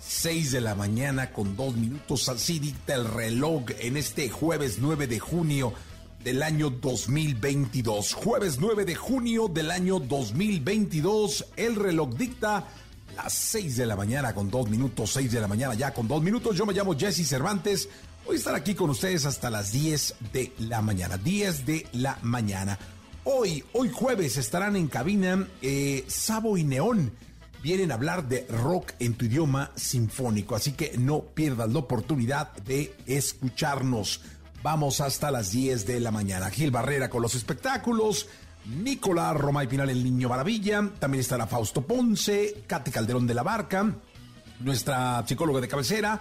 6 de la mañana con dos minutos. Así dicta el reloj en este jueves 9 de junio del año 2022. Jueves 9 de junio del año 2022. El reloj dicta las 6 de la mañana con dos minutos. 6 de la mañana ya con dos minutos. Yo me llamo Jesse Cervantes. Voy a estar aquí con ustedes hasta las 10 de la mañana. 10 de la mañana. Hoy, hoy jueves estarán en cabina eh, Sabo y Neón vienen a hablar de rock en tu idioma sinfónico, así que no pierdas la oportunidad de escucharnos. Vamos hasta las 10 de la mañana. Gil Barrera con los espectáculos. Nicolás Roma y Pinal, el Niño Maravilla. También estará Fausto Ponce, Cate Calderón de la Barca, nuestra psicóloga de cabecera,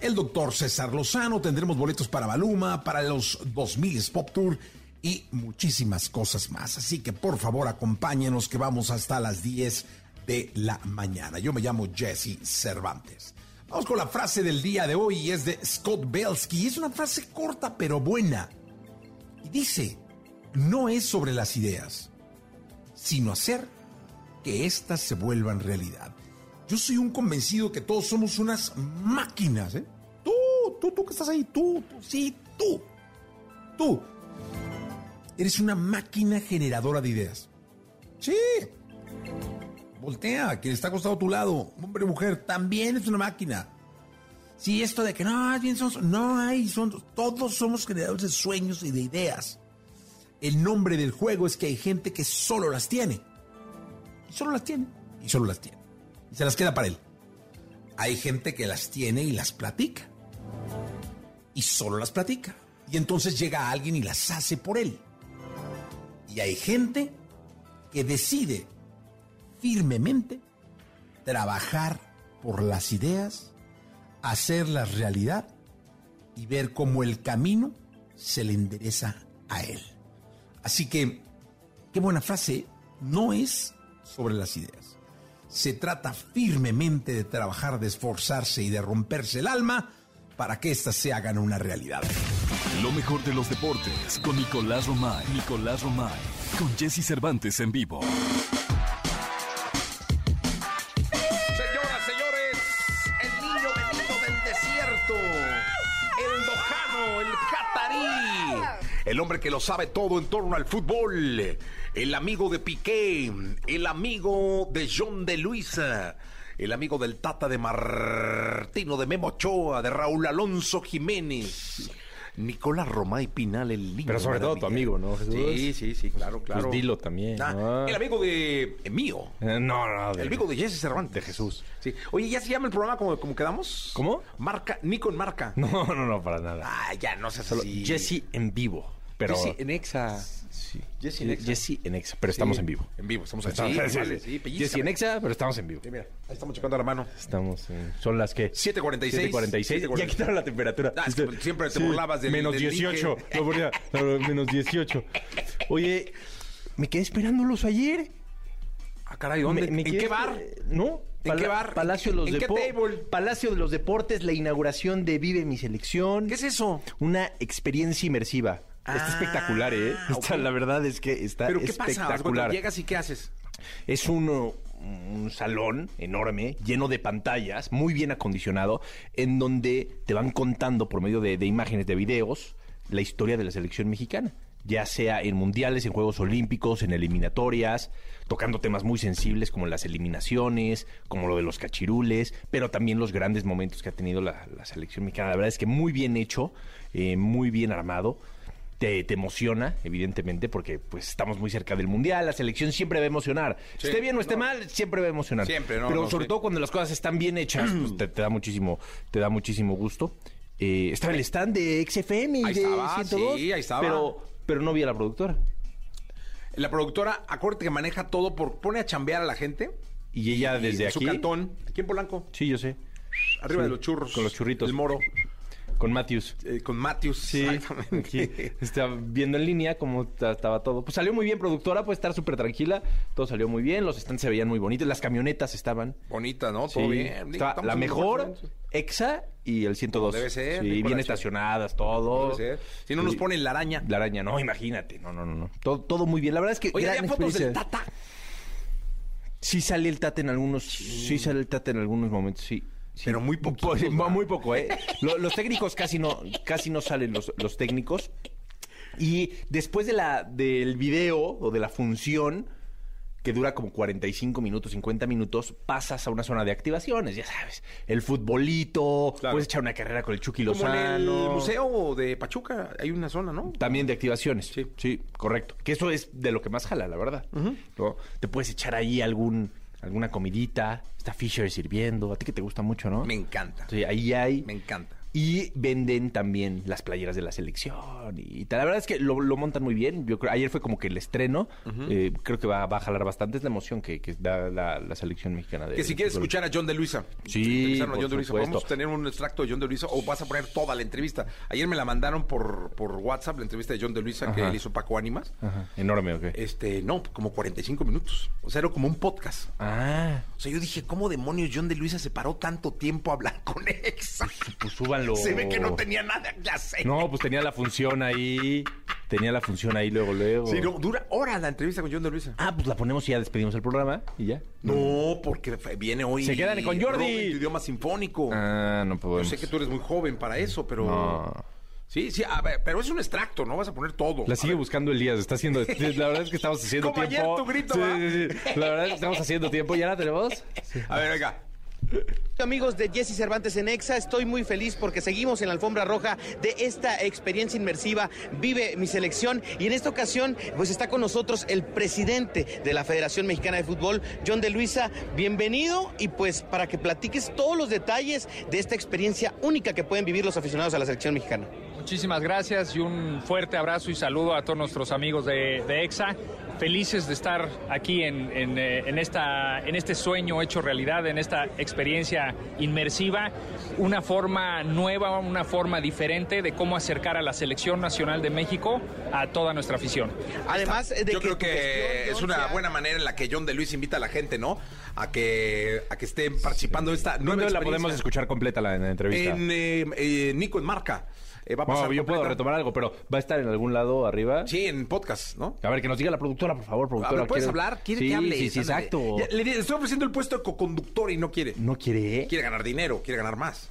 el doctor César Lozano. Tendremos boletos para Baluma, para los 2000 Pop Tour y muchísimas cosas más. Así que por favor acompáñenos que vamos hasta las 10 de la mañana. Yo me llamo Jesse Cervantes. Vamos con la frase del día de hoy y es de Scott Belsky. Es una frase corta pero buena. Y dice, no es sobre las ideas, sino hacer que éstas se vuelvan realidad. Yo soy un convencido que todos somos unas máquinas. ¿eh? Tú, tú, tú que estás ahí, tú, tú, sí, tú, tú. Eres una máquina generadora de ideas. Sí. Voltea, quien está acostado a tu lado, hombre o mujer, también es una máquina. Si esto de que no, bien son, no hay, son, todos somos generadores de sueños y de ideas. El nombre del juego es que hay gente que solo las tiene. Y solo las tiene. Y solo las tiene. Y se las queda para él. Hay gente que las tiene y las platica. Y solo las platica. Y entonces llega alguien y las hace por él. Y hay gente que decide firmemente trabajar por las ideas, hacerlas realidad y ver cómo el camino se le endereza a él. Así que, qué buena frase, no es sobre las ideas. Se trata firmemente de trabajar, de esforzarse y de romperse el alma para que éstas se hagan una realidad. Lo mejor de los deportes con Nicolás Romay. Nicolás Romay. Con Jesse Cervantes en vivo. El hombre que lo sabe todo en torno al fútbol, el amigo de Piqué, el amigo de John de Luisa, el amigo del Tata de Martino, de Memo Ochoa, de Raúl Alonso Jiménez. Nicolás Romay Pinal, el niño. Pero sobre todo tu amigo, ¿no, Jesús? Sí, sí, sí, claro, claro. Pues dilo también. Ah, ¿no? El amigo de eh, mío. Eh, No, no, de- El amigo de Jesse Cervantes. De Jesús. Sí. Oye, ¿ya se llama el programa como, como quedamos? ¿Cómo? Marca, Nico en marca. No, no, no, para nada. Ah, ya, no seas Solo así. Jesse en vivo. Pero, Jesse en Exa. Sí. Jesse en Exa. Jesse en Exa, pero estamos en vivo. En vivo, estamos en Estamos- sí, sí, vale, sí. Jesse en Exa, pero estamos en vivo. Sí, mira, ahí estamos checando la mano. Estamos en... Son las que... 7:46. 7.46. Ya quitaron la temperatura. Ah, es que siempre te burlabas del- Menos del 18. Ike. Lo ponía, no, menos 18. Oye, me quedé esperándolos ayer. Ah, caray, ¿dónde? Me- me ¿En quedé qué bar? No. ¿En qué bar? Palacio de los ¿En qué Depo- table? Palacio de los Deportes, la inauguración de Vive mi selección. ¿Qué es eso? Una experiencia inmersiva. Ah, está espectacular, ¿eh? Está- la verdad es que está ¿Pero qué pasa? Espectacular. Llegas y ¿qué haces? Es un, un salón enorme, lleno de pantallas, muy bien acondicionado, en donde te van contando por medio de, de imágenes, de videos, la historia de la selección mexicana. Ya sea en mundiales, en Juegos Olímpicos, en eliminatorias, tocando temas muy sensibles como las eliminaciones, como lo de los cachirules, pero también los grandes momentos que ha tenido la, la selección mexicana. La verdad es que muy bien hecho, eh, muy bien armado. Te, te emociona, evidentemente, porque pues estamos muy cerca del Mundial, la selección siempre va a emocionar. Sí, esté bien o esté no. mal, siempre va a emocionar. Siempre, no, Pero no, sobre sí. todo cuando las cosas están bien hechas, pues te, te da muchísimo, te da muchísimo gusto. Eh, estaba el stand de XFM y Ahí de estaba, 102, sí, ahí estaba. Pero, pero no vi a la productora. La productora, acuérdate que maneja todo, por, pone a chambear a la gente. Y ella Y desde en su aquí. cantón, aquí en Polanco, Sí, yo sé. arriba Sí, de los churros. con los churritos. El moro, Con Matthews. eh, con Matthews. Sí, Exactamente. estaba viendo en línea cómo ta- estaba todo. Pues salió muy bien, productora, puede estar súper tranquila. Todo salió muy bien, los stands se veían muy bonitos, las camionetas estaban. Bonita, ¿no? Todo Sí. bien. Estaba la mejor. EXA y el 102. Debe ser, Sí, bien estacionadas, todo. Debe ser. Si no nos Sí. ponen la araña. La araña, no, imagínate. No, no, no, no. Todo, todo muy bien. La verdad es que. Oye, gran ¿había fotos del. Tata? Sí sale el Tata en algunos. Sí sale el Tata en algunos momentos, sí. Sí. Pero muy Po- poquitos, ¿verdad? Muy poco, ¿eh? Lo- los técnicos casi no, casi no salen los, los técnicos. Y después de la, del video o de la función, que dura como 45 minutos, 50 minutos, pasas a una zona de activaciones, ya sabes. El futbolito, Claro. puedes echar una carrera con el Chucky Como en el museo de Pachuca hay una zona, ¿no? También de activaciones. Sí. Sí, correcto. Que eso es de lo que más jala, la verdad. ¿No? Te puedes echar ahí algún, alguna comidita. Está Fisher sirviendo. A ti que te gusta mucho, ¿no? Me encanta. Sí, ahí hay. Me encanta. Y venden también las playeras de la selección y tal. La verdad es que lo, lo montan muy bien. Yo creo, ayer fue como que el estreno. Eh, creo que va, va a jalar bastante. Es la emoción que, que da la, la selección mexicana. De, Que si quieres escuchar a John de Luisa. Sí, John de Luisa. supuesto. Podemos tener un extracto de John de Luisa o vas a poner toda la entrevista. Ayer me la mandaron por, por WhatsApp, la entrevista de John de Luisa que le hizo Paco Ánimas. Ajá, Enorme, ¿ok? Este, no, como 45 minutos. O sea, era como un podcast. Ah, O sea, yo dije, ¿cómo demonios John de Luisa se paró tanto tiempo a hablar con Exa? pues Se ve que no tenía nada que hacer. No, pues tenía la función ahí. Tenía la función ahí luego, luego. Sí, no, dura horas la entrevista con John de Luisa. Ah, pues la ponemos y ya despedimos el programa y ya. No, porque viene hoy. Se quedan con Jordi. Robin, tu idioma sinfónico. Ah, no Yo podemos. sé que tú eres muy joven para eso, pero. No. Sí, sí, a ver, pero es un extracto, no vas a poner todo. La sigue buscando Elías, está haciendo. La verdad es que estamos haciendo Como ayer tiempo. tu grito, sí, sí, sí. La verdad es que estamos haciendo tiempo. ¿Ya la tenemos? A ver, venga. Amigos de Jesse Cervantes en Exa, estoy muy feliz porque seguimos en la alfombra roja de esta experiencia inmersiva Vive mi selección y en esta ocasión pues está con nosotros el presidente de la Federación Mexicana de Fútbol, John de Luisa. Bienvenido y pues para que platiques todos los detalles de esta experiencia única que pueden vivir los aficionados a la selección mexicana. Muchísimas gracias y un fuerte abrazo y saludo a todos nuestros amigos de, de EXA. Felices de estar aquí en, en, eh, en esta, en este sueño hecho realidad, en esta experiencia inmersiva, una forma nueva, una forma diferente de cómo acercar a la selección nacional de México a toda nuestra afición. Además de Yo creo tu que gestión, es una sea- buena manera en la que John de Luis invita a la gente, ¿no? A que, a que estén participando de esta nueva ¿Dónde la podemos escuchar completa la, en la entrevista? En eh, eh, Nico en Marca. Eh, va a pasar Bueno, yo puedo retomar algo, pero ¿va a estar en algún lado arriba? Sí, en podcast, ¿no? A ver, que nos diga la productora, por favor, A productora. ver, ¿puedes hablar? ¿Quiere sí, que hable? Sí, sí, exacto. Le, le estoy ofreciendo el puesto de coconductor y no quiere. ¿No quiere? Quiere ganar dinero, quiere ganar más.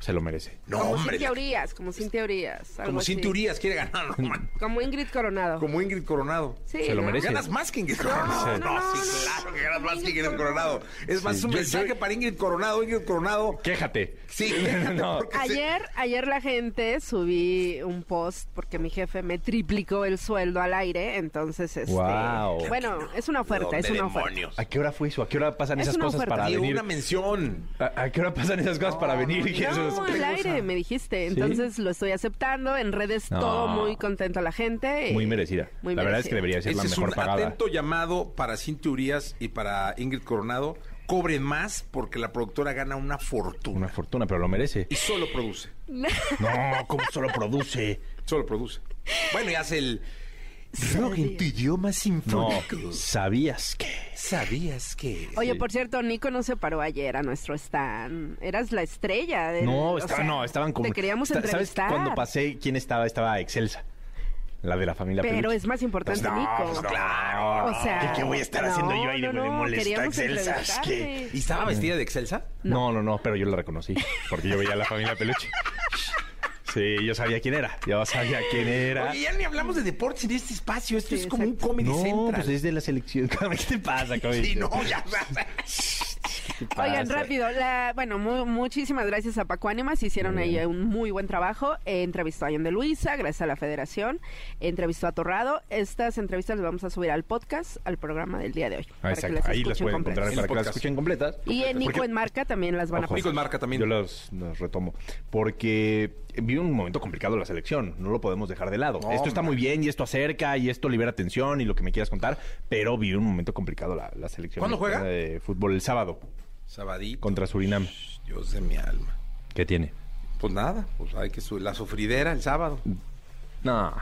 Se lo merece. No, como hombre. Cintia Urias, como Urias. algo Como así. Cintia Urias quiere ganar. no, man. Como Ingrid Coronado. Como Ingrid Coronado. Sí, Se lo ¿no? merece. Ganas más que Ingrid Coronado. no, no, sí, no, claro no, que ganas más que Ingrid Coronado. Es más, Sí, un yo- mensaje yo- para Ingrid Coronado. Ingrid Coronado. Quéjate. Sí, se- Ayer, ayer la gente subí un post porque mi jefe me triplicó el sueldo al aire, entonces este, Guau. bueno, es una oferta, es ¿Dónde una oferta. demonios? ¿A qué hora fue eso? ¿A qué hora pasan Es esas cosas oferta. para venir? una mención. ¿A, a qué hora pasan esas cosas para venir? Que es- No, al aire me dijiste, ¿Sí? entonces lo estoy aceptando, en redes No. todo muy contento la gente. Muy merecida. muy la verdad es que debería ser Ese la es mejor un pagada. atento llamado para Cintia Urias y para Ingrid Coronado. Cobren más porque la productora gana una fortuna. Una fortuna, pero lo merece. Y solo produce. No, ¿cómo solo produce? Solo produce. Bueno, y hace el... Rock en tu idioma No, sinfónico. ¿sabías que? ¿Sabías que...? Oye, por cierto, Nico no se paró ayer a nuestro stand. Eras la estrella. del- No, o estaba, sea, no, estaban como... Te queríamos Está- ¿Sabes entrevistar. cuando pasé quién estaba? Estaba Excelsa. La de la familia Pero Peluche. es más importante Pues no, Nico. pues claro. O sea, ¿Qué, qué voy a estar haciendo yo ahí de, no, de no, molesta Excelsa? ¿Y estaba vestida de Excelsa? No, no, no, pero yo la reconocí. Porque yo veía a la familia Peluche. Sí, yo sabía quién era. Yo sabía quién era. Oye, ya ni hablamos de deportes en este espacio. Esto Sí, es como un comedy no, central. pues es de la selección. ¿Qué te pasa, Kobe? Sí, no, ya. Oigan, rápido, la, bueno, mu- muchísimas gracias a Paco Ánimas, hicieron ahí un muy buen trabajo, Eh, entrevistó a Ian de Luisa, gracias a la federación, entrevistó a Torrado, estas entrevistas las vamos a subir al podcast, al programa del día de hoy, Ah, para que exacto. las Ahí las escuchen pueden completas. encontrar En para que las escuchen completas. Y en Nico Porque- en Marca también las van a Ojo. Nico en marca también. Yo los, los retomo. Porque vive un momento complicado la selección. No lo podemos dejar de lado. No, esto está muy bien y esto acerca y esto libera tensión y lo que me quieras contar. Pero vive un momento complicado la, la selección. ¿Cuándo juega? De fútbol el sábado Sabadito. contra Surinam. Dios de mi alma. ¿Qué tiene? Pues nada, pues hay que su la sufridera el sábado. No,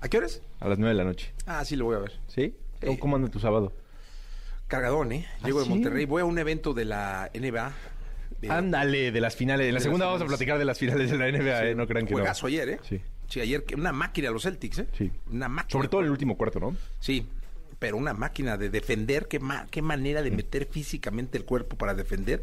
¿A qué horas? a las nueve de la noche. Ah, sí lo voy a ver. ¿Sí? ¿Cómo, cómo anda tu sábado? Cargadón, ¿eh? Llego ¿Ah, de sí? Monterrey, voy a un evento de la NBA. De- Ándale, de las finales. En la segunda vamos a platicar de las finales de la NBA, ¿eh? No crean que no. Juegazo ayer, ¿eh? Sí. Sí, ayer una máquina los Celtics, ¿eh? Sí. Una máquina. Sobre todo en el último cuarto, ¿no? Sí, pero una máquina de defender, qué, ma- qué manera Mm. de meter físicamente el cuerpo para defender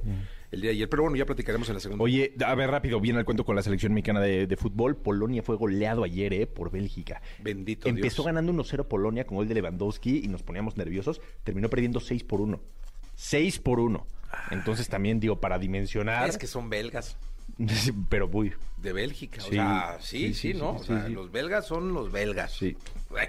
el día de ayer. Pero bueno, ya platicaremos en la segunda. Oye, a ver, rápido, viene el cuento con la selección mexicana de, de fútbol. Polonia fue goleado ayer, ¿eh? Por Bélgica. Bendito Empezó Dios. ganando 1-0 Polonia con gol de Lewandowski y nos poníamos nerviosos. Terminó perdiendo 6 por 1. 6 por 1. Entonces también, digo, para dimensionar. Es que son belgas Pero, uy, de Bélgica. Sí. O sea, sí, Sí, sí, sí, ¿no? o sea, los belgas son los belgas. Sí.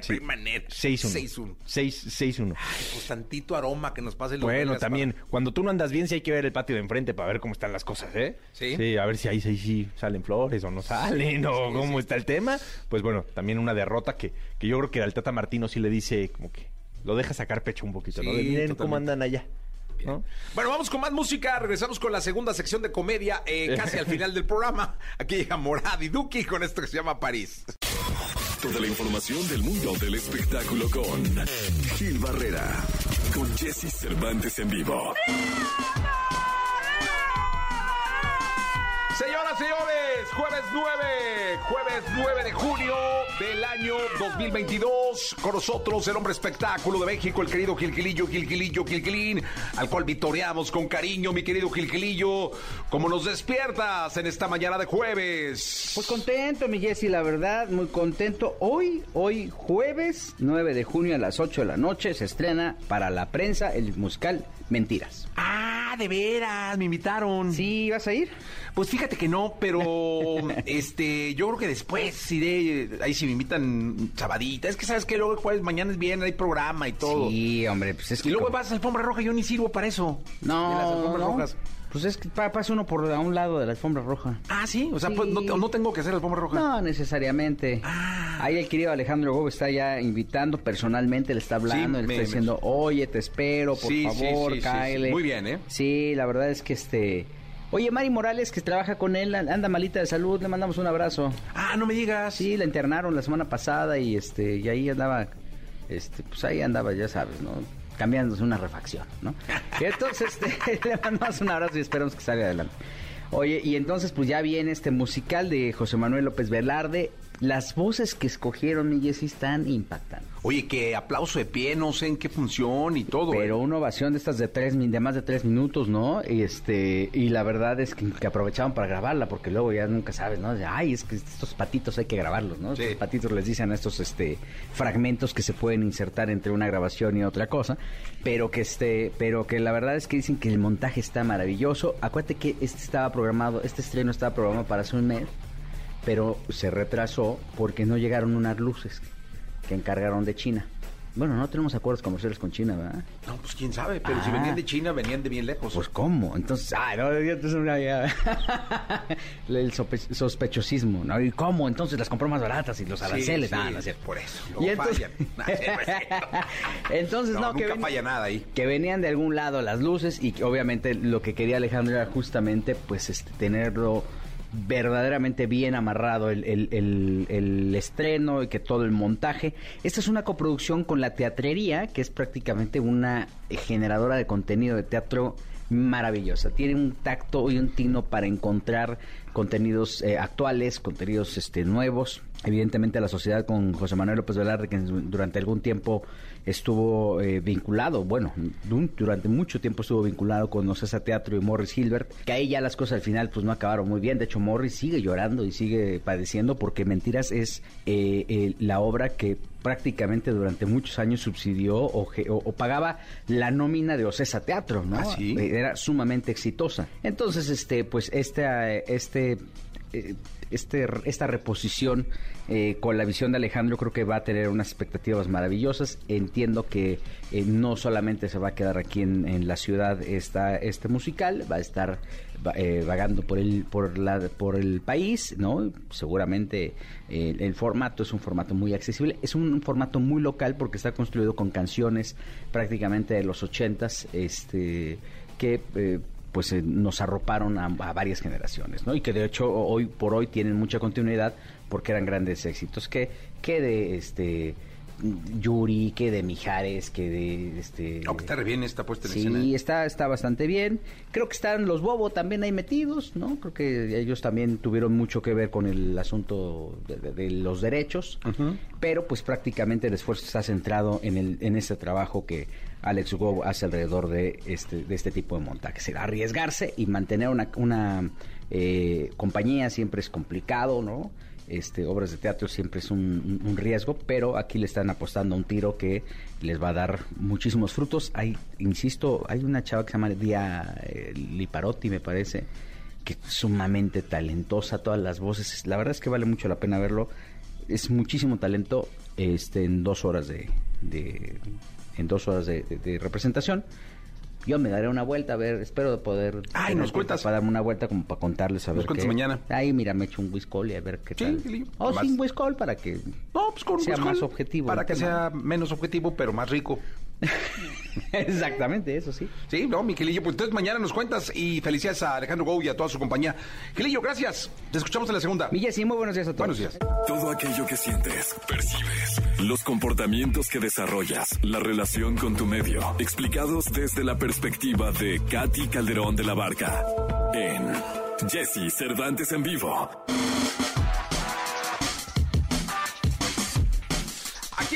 Ay, manera. 6-1. 6-1. 6 6-1. Pues tantito aroma que nos pase los Bueno, también, para- cuando tú no andas bien, sí hay que ver el patio de enfrente para ver cómo están las cosas, ¿eh? Sí. Sí, a ver si ahí, ahí sí salen flores o no salen o cómo está el tema. Pues bueno, también una derrota que, que yo creo que al Tata Martino sí le dice como que lo deja sacar pecho un poquito, ¿no? De, miren cómo andan allá. ¿No? Bueno, vamos con más música. Regresamos con la segunda sección de comedia, eh, casi al final del programa. Aquí llega Morad y Duki con esto que se llama París. Toda la información del mundo del espectáculo con Gil Barrera, con Jesse Cervantes en vivo. Señoras, señores, jueves 9, jueves 9 de junio del año 2022. Con nosotros el hombre espectáculo de México, el querido Gilgilillo, Gilgilillo, Gilgilín, al cual vitoreamos con cariño, mi querido Gilgilillo. ¿Cómo nos despiertas en esta mañana de jueves? Pues contento, mi Jessy, la verdad, muy contento. Hoy, hoy jueves 9 de junio a las 8 de la noche se estrena para la prensa el musical Mentiras. Ah, de veras, me invitaron. ¿Sí vas a ir? Pues fíjate que no, pero este, yo creo que después iré, ahí si me invitan sabadita. Es que sabes que luego el jueves mañana es bien, hay programa y todo. Sí, hombre, pues es que... Y luego como- vas a alfombra roja, yo ni sirvo para eso. De las No, alfombras no. rojas. Pues es que pa- pasa uno por a un lado de la alfombra roja. Ah, sí, o sea, Sí. pues no, no tengo que hacer alfombra roja. No, necesariamente. Ah. Ahí el querido Alejandro Gómez está ya invitando personalmente, le está hablando, Sí, le me- está me- diciendo, oye, te espero, por Sí, favor, cáele. Muy bien, ¿eh? Sí, la verdad es que este... Oye, Mari Morales, que trabaja con él, anda malita de salud, le mandamos un abrazo. Ah, no me digas. Sí, la internaron la semana pasada y este y ahí andaba, este, pues ahí andaba, ya sabes, ¿no? Cambiándose una refacción, ¿no? Entonces este, le mandamos un abrazo y esperamos que salga adelante. Oye, y entonces pues ya viene este musical de José Manuel López Velarde. Las voces que escogieron, mi Jessy, están impactantes. Oye, que aplauso de pie, no sé en qué función y todo. Pero ¿eh? una ovación de estas de tres, de más de tres minutos, ¿no? Y este, y la verdad es que, que aprovechaban para grabarla, porque luego ya nunca sabes, ¿no? Ay, es que estos patitos hay que grabarlos, ¿no? Sí. Estos patitos les dicen estos este fragmentos que se pueden insertar entre una grabación y otra cosa, pero que este, pero que la verdad es que dicen que el montaje está maravilloso. Acuérdate que este estaba programado, este estreno estaba programado para hace un mes, pero se retrasó porque no llegaron unas luces que encargaron de China. Bueno, no tenemos acuerdos comerciales con China, ¿verdad? No, pues quién sabe, pero si Ah. venían de China, venían de bien lejos. Pues cómo, entonces, ah, no, entonces ya. el sope- sospechosismo, ¿no? ¿Y cómo? Entonces las compró más baratas y los Sí, aranceles, sí, ah, no es cierto. por eso, Y entonces, fallan. No, sí, no es cierto. entonces no, No, que nunca ven- falla nada ahí. que venían de algún lado las luces y que obviamente lo que quería Alejandro era justamente pues este tenerlo verdaderamente bien amarrado el, el- el- el estreno y que todo el montaje. Esta es una coproducción con la teatrería, que es prácticamente una generadora de contenido de teatro maravillosa. Tiene un tacto y un tino para encontrar contenidos eh, actuales, contenidos este, nuevos, evidentemente la sociedad con José Manuel López Velarde, que durante algún tiempo estuvo eh, vinculado, bueno, durante mucho tiempo estuvo vinculado con Ocesa Teatro y Morris Hilbert, que ahí ya las cosas al final pues no acabaron muy bien. De hecho, Morris sigue llorando y sigue padeciendo porque Mentiras es eh, eh, la obra que prácticamente durante muchos años subsidió o, pagaba la nómina de Ocesa Teatro, ¿no? ¿Ah, Era sumamente exitosa. Entonces, este, pues este, este este, esta reposición eh, con la visión de Alejandro creo que va a tener unas expectativas maravillosas. Entiendo que eh, no solamente se va a quedar aquí en, la ciudad esta, este musical, va a estar eh, vagando por el, por, la, por el país, ¿no? Seguramente el formato es un formato muy accesible, es un, formato muy local porque está construido con canciones prácticamente de los ochentas, este que pues eh, nos arroparon a, varias generaciones, ¿no? Y que de hecho hoy por hoy tienen mucha continuidad porque eran grandes éxitos. Que, que de este Yuri, que de Mijares, que de este. Aunque está bien esta puesta en sí, escena. Sí, está, está bastante bien. Creo que están los Bobo también ahí metidos, ¿no? Creo que ellos también tuvieron mucho que ver con el asunto de, los derechos, pero pues prácticamente el esfuerzo está centrado en el, en ese trabajo que Alex Hugo hace alrededor de este, de este tipo de montajes. Arriesgarse y mantener una, eh, compañía siempre es complicado, ¿no? Este, obras de teatro siempre es un, riesgo, pero aquí le están apostando a un tiro que les va a dar muchísimos frutos. Hay, insisto, hay una chava que se llama Día eh, Liparotti, me parece, que es sumamente talentosa, todas las voces. La verdad es que vale mucho la pena verlo. Es muchísimo talento este, en dos horas de en dos horas de, representación. Yo me daré una vuelta, a ver, espero poder... Ay, nos cuentas. Para darme una vuelta como para contarles, a ver Nos mañana. Ahí, mira, me echo un whiskol y a ver qué tal. Sí, oh, sin whiskol para que no, pues con sea más objetivo. Para que sea menos objetivo, pero más rico. Exactamente, eso sí. Sí, no, mi Gilillo, pues entonces mañana nos cuentas y felicidades a Alejandro Gou y a toda su compañía. Gilillo, gracias. Te escuchamos en la segunda. Milla, sí, muy buenos días a todos. Buenos días. Todo aquello que sientes, percibes, los comportamientos que desarrollas, la relación con tu medio, explicados desde la perspectiva de Katy Calderón de la Barca en Jesse Cervantes en vivo.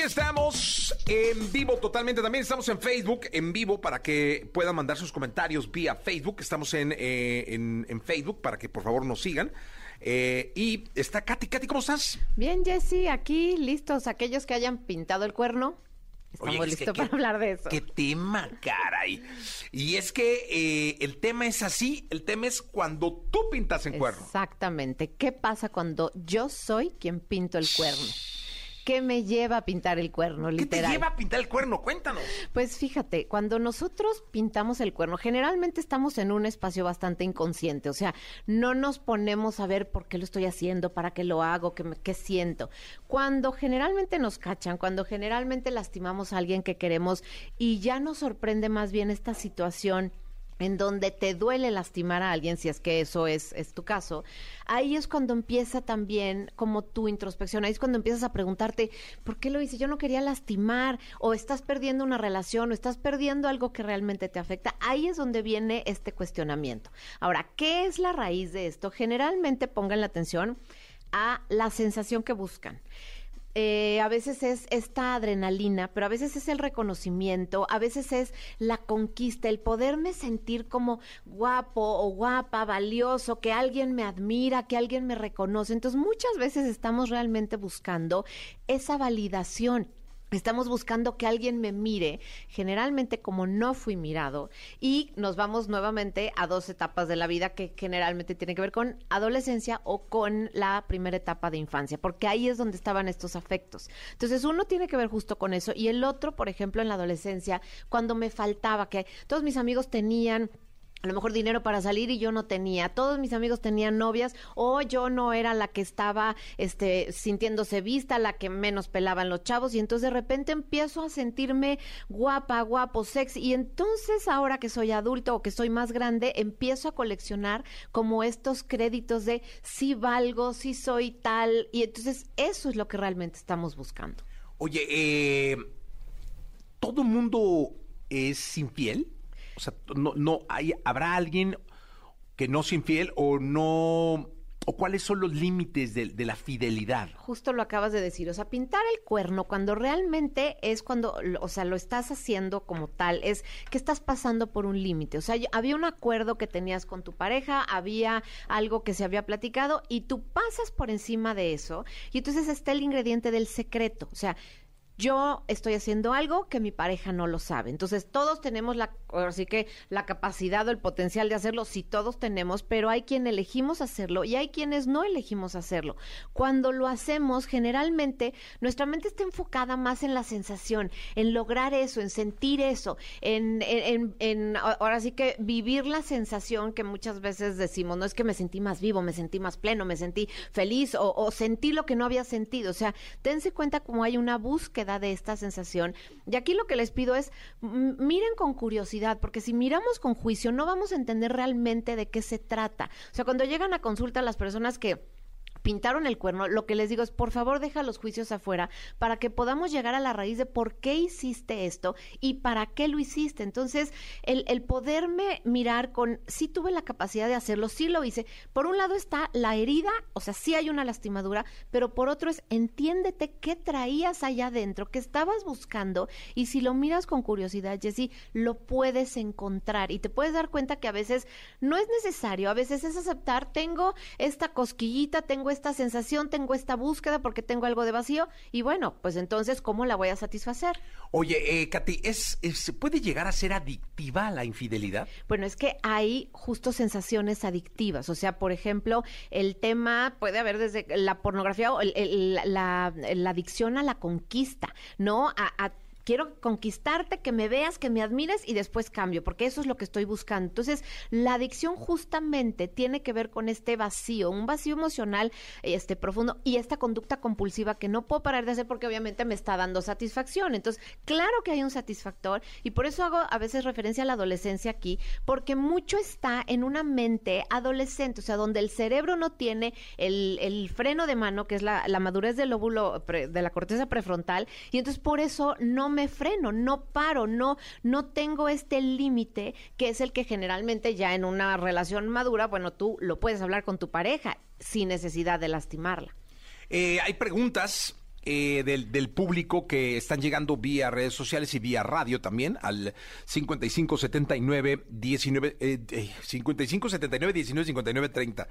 Aquí estamos en vivo totalmente. También estamos en Facebook en vivo para que puedan mandar sus comentarios vía Facebook. Estamos en, eh, en, Facebook para que por favor nos sigan. Eh, y está Katy. Katy, ¿cómo estás? Bien, Jessy, aquí listos aquellos que hayan pintado el cuerno. Estamos listos para hablar de eso. Qué tema, caray. Y es que eh, el tema es así, el tema es cuando tú pintas el cuerno. Exactamente. ¿Qué pasa cuando yo soy quien pinto el cuerno? ¿Qué me lleva a pintar el cuerno, literal? ¿Qué te lleva a pintar el cuerno? Cuéntanos. Pues fíjate, cuando nosotros pintamos el cuerno, generalmente estamos en un espacio bastante inconsciente, o sea, no nos ponemos a ver por qué lo estoy haciendo, para qué lo hago, qué, qué siento. Cuando generalmente nos cachan, cuando generalmente lastimamos a alguien que queremos y ya nos sorprende más bien esta situación en donde te duele lastimar a alguien, si es que eso es, es, tu caso, ahí es cuando empieza también como tu introspección, ahí es cuando empiezas a preguntarte, ¿por qué lo hice? Yo no quería lastimar, o estás perdiendo una relación, o estás perdiendo algo que realmente te afecta. Ahí es donde viene este cuestionamiento. Ahora, ¿qué es la raíz de esto? Generalmente pongan la atención a la sensación que buscan. Eh, a veces es esta adrenalina, pero a veces es el reconocimiento, a veces es la conquista, el poderme sentir como guapo o guapa, valioso, que alguien me admira, que alguien me reconoce. Entonces muchas veces estamos realmente buscando esa validación Estamos buscando que alguien me mire, generalmente como no fui mirado, y nos vamos nuevamente a dos etapas de la vida que generalmente tienen que ver con adolescencia o con la primera etapa de infancia, porque ahí es donde estaban estos afectos. Entonces, uno tiene que ver justo con eso, y el otro, por ejemplo, en la adolescencia, cuando me faltaba, que todos mis amigos tenían a lo mejor dinero para salir y yo no tenía. Todos mis amigos tenían novias o yo no era la que estaba este sintiéndose vista, la que menos pelaban los chavos y entonces de repente empiezo a sentirme guapa, guapo, sexy y entonces ahora que soy adulto o que soy más grande empiezo a coleccionar como estos créditos de si valgo, si soy tal y entonces eso es lo que realmente estamos buscando. Oye, eh, ¿todo mundo es infiel? O sea, no, no hay, habrá alguien que no es infiel o no o cuáles son los límites de, de la fidelidad? Justo lo acabas de decir, o sea, pintar el cuerno cuando realmente es cuando, o sea, lo estás haciendo como tal, es que estás pasando por un límite, o sea, había un acuerdo que tenías con tu pareja, había algo que se había platicado y tú pasas por encima de eso y entonces está el ingrediente del secreto, o sea, yo estoy haciendo algo que mi pareja no lo sabe. Entonces, todos tenemos la, así que la capacidad o el potencial de hacerlo, sí todos tenemos, pero hay quien elegimos hacerlo y hay quienes no elegimos hacerlo. Cuando lo hacemos, generalmente nuestra mente está enfocada más en la sensación, en lograr eso, en sentir eso, en, ahora sí que vivir la sensación que muchas veces decimos, no es que me sentí más vivo, me sentí más pleno, me sentí feliz o, o sentí lo que no había sentido. O sea, dense cuenta como hay una búsqueda de esta sensación. Y aquí lo que les pido es, miren con curiosidad, porque si miramos con juicio no vamos a entender realmente de qué se trata. O sea, cuando llegan a consulta las personas que pintaron el cuerno, lo que les digo es, por favor, deja los juicios afuera para que podamos llegar a la raíz de por qué hiciste esto y para qué lo hiciste. Entonces, el, el poderme mirar con, sí tuve la capacidad de hacerlo, sí lo hice. Por un lado está la herida, o sea, sí hay una lastimadura, pero por otro es, entiéndete qué traías allá adentro, qué estabas buscando y si lo miras con curiosidad, Jessy, lo puedes encontrar y te puedes dar cuenta que a veces no es necesario, a veces es aceptar, tengo esta cosquillita, tengo esta sensación, tengo esta búsqueda porque tengo algo de vacío y bueno, pues entonces, ¿cómo la voy a satisfacer? Oye, eh, Katy, ¿es, es- ¿se puede llegar a ser adictiva la infidelidad? Bueno, es que hay justo sensaciones adictivas. O sea, por ejemplo, el tema puede haber desde la pornografía o el- el- la, la adicción a la conquista, ¿no? A, a- quiero conquistarte, que me veas, que me admires y después cambio, porque eso es lo que estoy buscando. Entonces, la adicción justamente tiene que ver con este vacío, un vacío emocional este profundo y esta conducta compulsiva que no puedo parar de hacer porque obviamente me está dando satisfacción. Entonces, claro que hay un satisfactor y por eso hago a veces referencia a la adolescencia aquí, porque mucho está en una mente adolescente, o sea, donde el cerebro no tiene el, el freno de mano, que es la, la madurez del lóbulo pre- de la corteza prefrontal, y entonces por eso no me freno, no paro, no, no tengo este límite que es el que generalmente ya en una relación madura, bueno, tú lo puedes hablar con tu pareja sin necesidad de lastimarla. Eh, hay preguntas eh, del, público que están llegando vía redes sociales y vía radio también al 5579 19 eh, eh, 5579 19 59 30.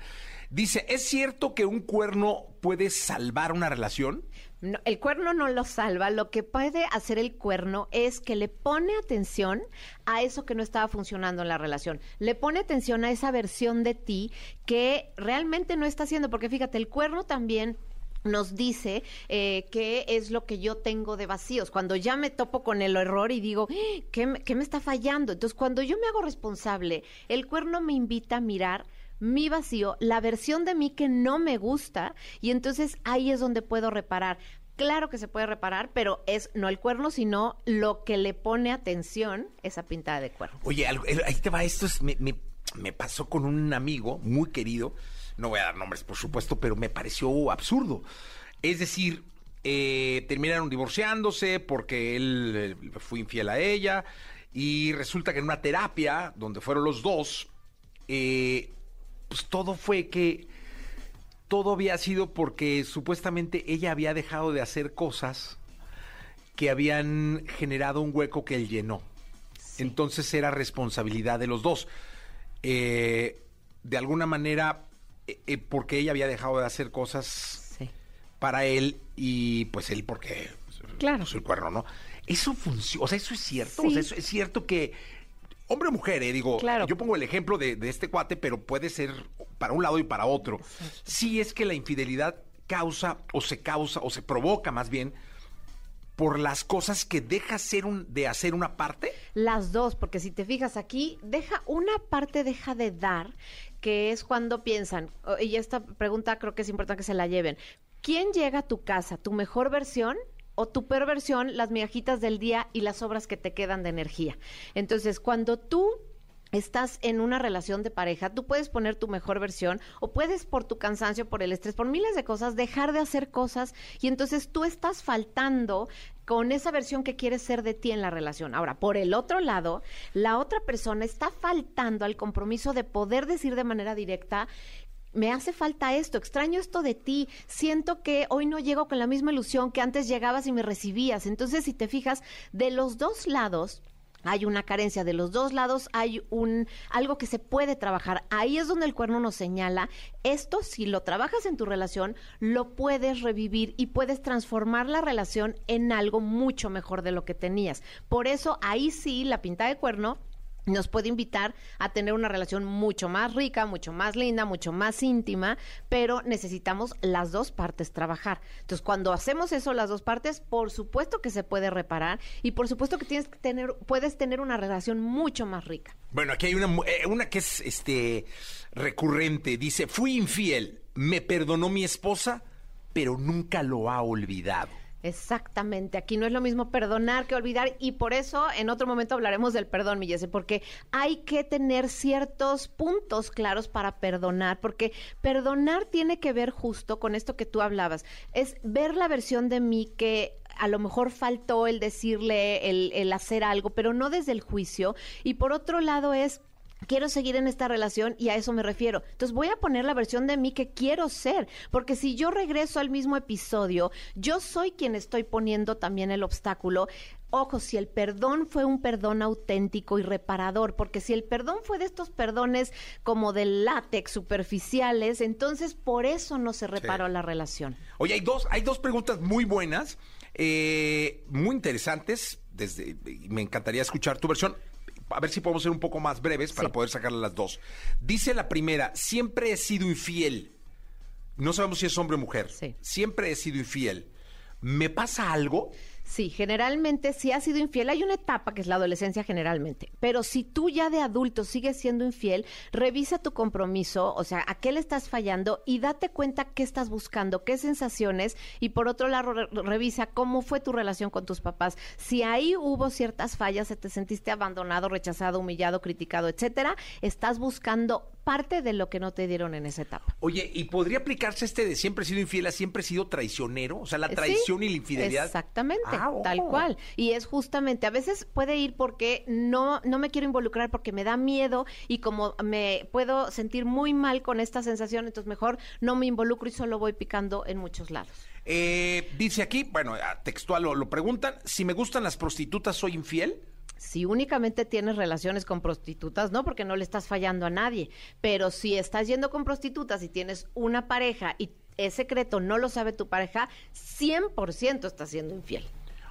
Dice, ¿es cierto que un cuerno puede salvar una relación? No, el cuerno no lo salva, lo que puede hacer el cuerno es que le pone atención a eso que no estaba funcionando en la relación, le pone atención a esa versión de ti que realmente no está haciendo, porque fíjate, el cuerno también nos dice eh, qué es lo que yo tengo de vacíos. Cuando ya me topo con el error y digo, "Ah, ¿qué, qué me está fallando? Entonces, cuando yo me hago responsable, el cuerno me invita a mirar mi vacío, la versión de mí que no me gusta, y entonces ahí es donde puedo reparar. Claro que se puede reparar, pero es no el cuerno, sino lo que le pone atención esa pintada de cuerno. Oye, ahí te va, esto es, me, me- me pasó con un amigo muy querido, no voy a dar nombres por supuesto, pero me pareció absurdo. Es decir, eh, terminaron divorciándose porque él eh, fue infiel a ella y resulta que en una terapia donde fueron los dos, eh, pues todo fue que todo había sido porque supuestamente ella había dejado de hacer cosas que habían generado un hueco que él llenó. Entonces era responsabilidad de los dos. Eh, de alguna manera, eh, eh, porque ella había dejado de hacer cosas Sí. para él y pues él porque Claro. pues, el cuerno, ¿no? Eso funciona, o sea, eso es cierto, Sí. o sea, eso es cierto que hombre o mujer, eh, digo, Claro. yo pongo el ejemplo de, de este cuate, pero puede ser para un lado y para otro. Si es que la infidelidad causa o se causa o se provoca más bien por las cosas que deja ser un, de hacer una parte. Las dos, porque si te fijas aquí, deja una parte deja de dar, que es cuando piensan, oh, y esta pregunta creo que es importante que se la lleven. ¿Quién llega a tu casa? ¿Tu mejor versión? O tu peor versión, las migajitas del día y las obras que te quedan de energía. Entonces, cuando tú estás en una relación de pareja, tú puedes poner tu mejor versión o puedes por tu cansancio, por el estrés, por miles de cosas, dejar de hacer cosas y entonces tú estás faltando con esa versión que quieres ser de ti en la relación. Ahora, por el otro lado, la otra persona está faltando al compromiso de poder decir de manera directa me hace falta esto, extraño esto de ti, siento que hoy no llego con la misma ilusión que antes llegabas y me recibías. Entonces, si te fijas, de los dos lados, hay una carencia de los dos lados, hay un algo que se puede trabajar. Ahí es donde el cuerno nos señala, esto si lo trabajas en tu relación, lo puedes revivir y puedes transformar la relación en algo mucho mejor de lo que tenías. Por eso ahí sí la pinta de cuerno nos puede invitar a tener una relación mucho más rica, mucho más linda, mucho más íntima, pero necesitamos las dos partes trabajar. Entonces, cuando hacemos eso las dos partes, por supuesto que se puede reparar y por supuesto que tienes que tener puedes tener una relación mucho más rica. Bueno, aquí hay una, eh, una que es este recurrente. Dice, fui infiel, me perdonó mi esposa, pero nunca lo ha olvidado. Exactamente, aquí no es lo mismo perdonar que olvidar y por eso en otro momento hablaremos del perdón, Millese, porque hay que tener ciertos puntos claros para perdonar, porque perdonar tiene que ver justo con esto que tú hablabas, es ver la versión de mí que a lo mejor faltó el decirle, el hacer algo, pero no desde el juicio, y por otro lado es quiero seguir en esta relación y a eso me refiero. Entonces voy a poner la versión de mí que quiero ser, porque si yo regreso al mismo episodio, yo soy quien estoy poniendo también el obstáculo. Ojo, si el perdón fue un perdón auténtico y reparador, porque si el perdón fue de estos perdones como del látex superficiales, entonces por eso no se reparó la relación. Oye, hay dos, hay dos preguntas muy buenas, eh, muy interesantes. Desde, me encantaría escuchar tu versión a ver si podemos ser un poco más breves para poder sacarle las dos. Dice la primera, siempre he sido infiel. No sabemos si es hombre o mujer. Sí. Siempre he sido infiel. ¿Me pasa algo? Sí, generalmente si has sido infiel, hay una etapa que es la adolescencia generalmente, pero si tú ya de adulto sigues siendo infiel, revisa tu compromiso, o sea, a qué le estás fallando y date cuenta qué estás buscando, qué sensaciones y por otro lado re- revisa cómo fue tu relación con tus papás. Si ahí hubo ciertas fallas, se te sentiste abandonado, rechazado, humillado, criticado, etcétera, estás buscando parte de lo que no te dieron en esa etapa. Oye, ¿y podría aplicarse este de siempre he sido infiel a siempre he sido traicionero? O sea, la Sí, traición y la infidelidad. Exactamente, Ah, oh. tal cual. Y es justamente, a veces puede ir porque no, no me quiero involucrar porque me da miedo y como me puedo sentir muy mal con esta sensación, entonces mejor no me involucro y solo voy picando en muchos lados. Eh, dice aquí, bueno, a textual lo, lo preguntan, si me gustan las prostitutas, ¿soy infiel? Si únicamente tienes relaciones con prostitutas, no, porque no le estás fallando a nadie. Pero si estás yendo con prostitutas y tienes una pareja y es secreto, no lo sabe tu pareja, 100% estás siendo infiel.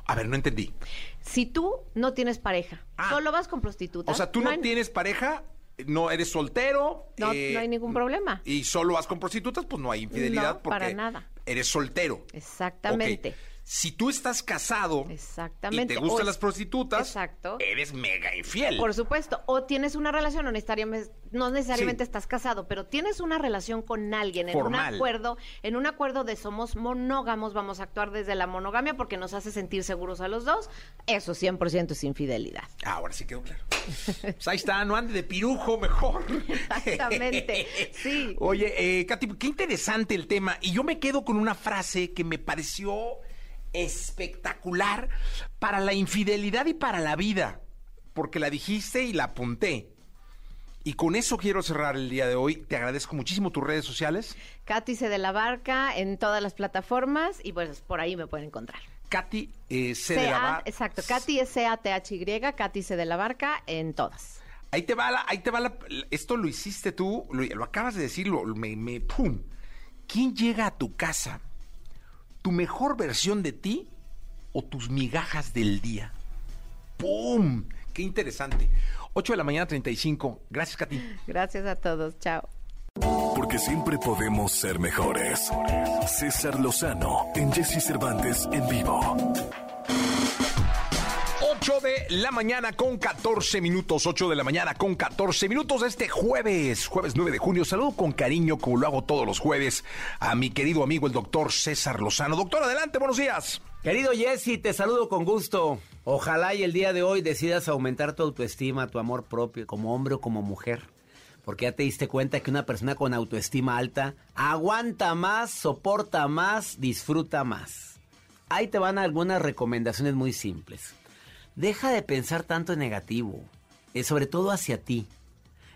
A ver, no entendí. Si tú no tienes pareja, Ah. solo vas con prostitutas. O sea, tú no, tienes pareja, no eres soltero. No, eh, no hay ningún problema. Y solo vas con prostitutas, pues no hay infidelidad No, porque para nada. eres soltero. Exactamente. Si tú estás casado Exactamente. y te gustan O- las prostitutas, Exacto. eres mega infiel. Por supuesto. O tienes una relación, no necesariamente, no necesariamente Sí. estás casado, pero tienes una relación con alguien en Formal. un acuerdo, en un acuerdo de somos monógamos, vamos a actuar desde la monogamia porque nos hace sentir seguros a los dos. Eso 100% es infidelidad. Ahora sí quedó claro. Pues ahí está, no ande de pirujo mejor. Exactamente, sí. Oye, eh, Katy, qué interesante el tema. Y yo me quedo con una frase que me pareció espectacular para la infidelidad y para la vida. Porque la dijiste y la apunté. Y con eso quiero cerrar el día de hoy. Te agradezco muchísimo tus redes sociales. Katy C. de la Barca en todas las plataformas y pues por ahí me pueden encontrar. Katy eh, C. de la C.A. Bar- Exacto, Katy es C-A-T-H-Y, Katy C. de la Barca en todas. Ahí te va la, ahí te va la, esto lo hiciste tú, lo, lo acabas de decir, lo- me, me- pum. ¿Quién llega a tu casa? ¿Tu mejor versión de ti o tus migajas del día? ¡Pum! Qué interesante. 8 de la mañana 35. Gracias, Katy. Gracias a todos, chao. Porque siempre podemos ser mejores. César Lozano en Jesse Cervantes en vivo. 8 de la mañana con 14 minutos. 8 de la mañana con 14 minutos este jueves, jueves 9 de junio. Saludo con cariño, como lo hago todos los jueves, a mi querido amigo el doctor César Lozano. Doctor, adelante, buenos días. Querido Jesse, te saludo con gusto. Ojalá y el día de hoy decidas aumentar tu autoestima, tu amor propio, como hombre o como mujer. Porque ya te diste cuenta que una persona con autoestima alta aguanta más, soporta más, disfruta más. Ahí te van algunas recomendaciones muy simples. Deja de pensar tanto en negativo, eh, sobre todo hacia ti.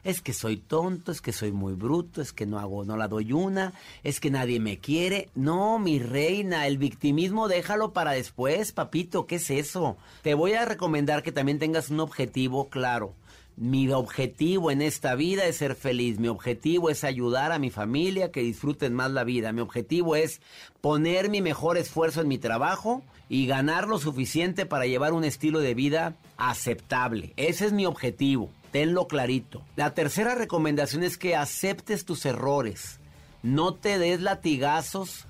Es que soy tonto, es que soy muy bruto, es que no hago, no la doy una, es que nadie me quiere. No, mi reina, el victimismo déjalo para después, papito, ¿qué es eso? Te voy a recomendar que también tengas un objetivo claro. Mi objetivo en esta vida es ser feliz. Mi objetivo es ayudar a mi familia que disfruten más la vida. Mi objetivo es poner mi mejor esfuerzo en mi trabajo y ganar lo suficiente para llevar un estilo de vida aceptable. Ese es mi objetivo. Tenlo clarito. La tercera recomendación es que aceptes tus errores. No te des latigazos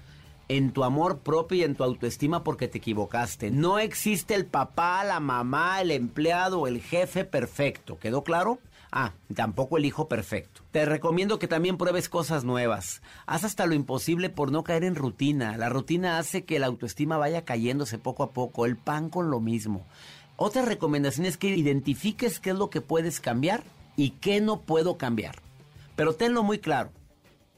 en tu amor propio y en tu autoestima porque te equivocaste. No existe el papá, la mamá, el empleado el jefe perfecto. ¿Quedó claro? Ah, tampoco el hijo perfecto. Te recomiendo que también pruebes cosas nuevas. Haz hasta lo imposible por no caer en rutina. La rutina hace que la autoestima vaya cayéndose poco a poco. El pan con lo mismo. Otra recomendación es que identifiques qué es lo que puedes cambiar y qué no puedo cambiar. Pero tenlo muy claro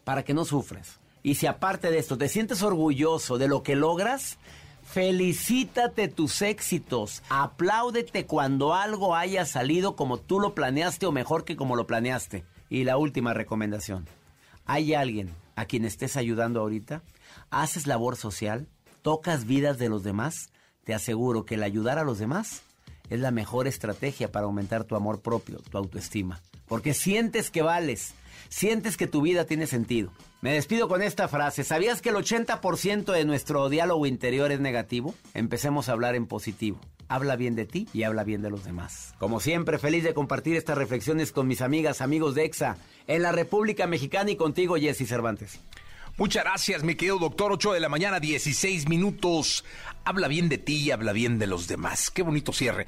para que no sufras. Y si aparte de esto te sientes orgulloso de lo que logras, felicítate tus éxitos. Apláudete cuando algo haya salido como tú lo planeaste o mejor que como lo planeaste. Y la última recomendación. ¿Hay alguien a quien estés ayudando ahorita? ¿Haces labor social? ¿Tocas vidas de los demás? Te aseguro que el ayudar a los demás es la mejor estrategia para aumentar tu amor propio, tu autoestima. Porque sientes que vales sientes que tu vida tiene sentido. Me despido con esta frase. ¿Sabías que el 80% de nuestro diálogo interior es negativo? Empecemos a hablar en positivo. Habla bien de ti y habla bien de los demás. Como siempre, feliz de compartir estas reflexiones con mis amigas, amigos de EXA, en la República Mexicana y contigo, Jesse Cervantes. Muchas gracias, mi querido doctor. 8 de la mañana, 16 minutos. Habla bien de ti y habla bien de los demás. Qué bonito cierre.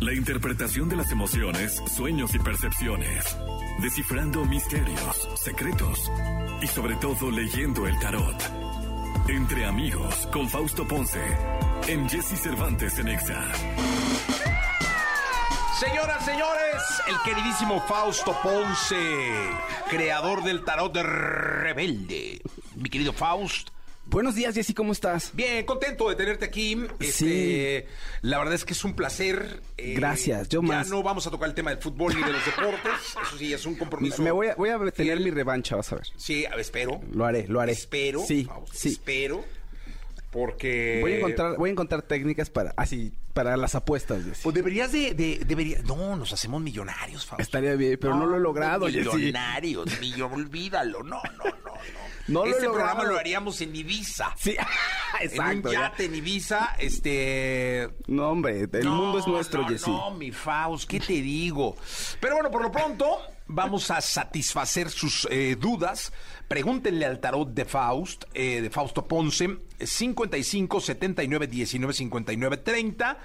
La interpretación de las emociones, sueños y percepciones. Descifrando misterios, secretos y sobre todo leyendo el tarot. Entre amigos con Fausto Ponce. En Jesse Cervantes en Exa. Señoras, señores, el queridísimo Fausto Ponce, creador del tarot de Rebelde. Mi querido Faust, Buenos días, Jessy, ¿cómo estás? Bien, contento de tenerte aquí. Este, La verdad es que es un placer. Eh, Gracias, yo ya más. no vamos a tocar el tema del fútbol ni de los deportes. Eso sí, es un compromiso. Me voy a, voy a tener mi revancha, vas a ver. Sí, espero. Lo haré, lo haré. Espero. Sí, Fausto, sí. Espero. Porque. Voy a encontrar, voy a encontrar técnicas para así para las apuestas, Jessy. Pues deberías de, de- debería- No, nos hacemos millonarios, Fausto. Estaría bien, pero no, lo he logrado, Jessy. Millonarios, millon- olvídalo. No, no, no, no. No lo Ese programa lo haríamos en Ibiza. Sí, en exacto. ya. yate en Ibiza, este... No, hombre, el No, mundo es nuestro, no, Jessy. No, mi Faust, ¿qué te digo? Pero bueno, por lo pronto vamos a satisfacer sus eh, dudas. Pregúntenle al tarot de Faust, eh, de Fausto Ponce, 55 79 19 59 30.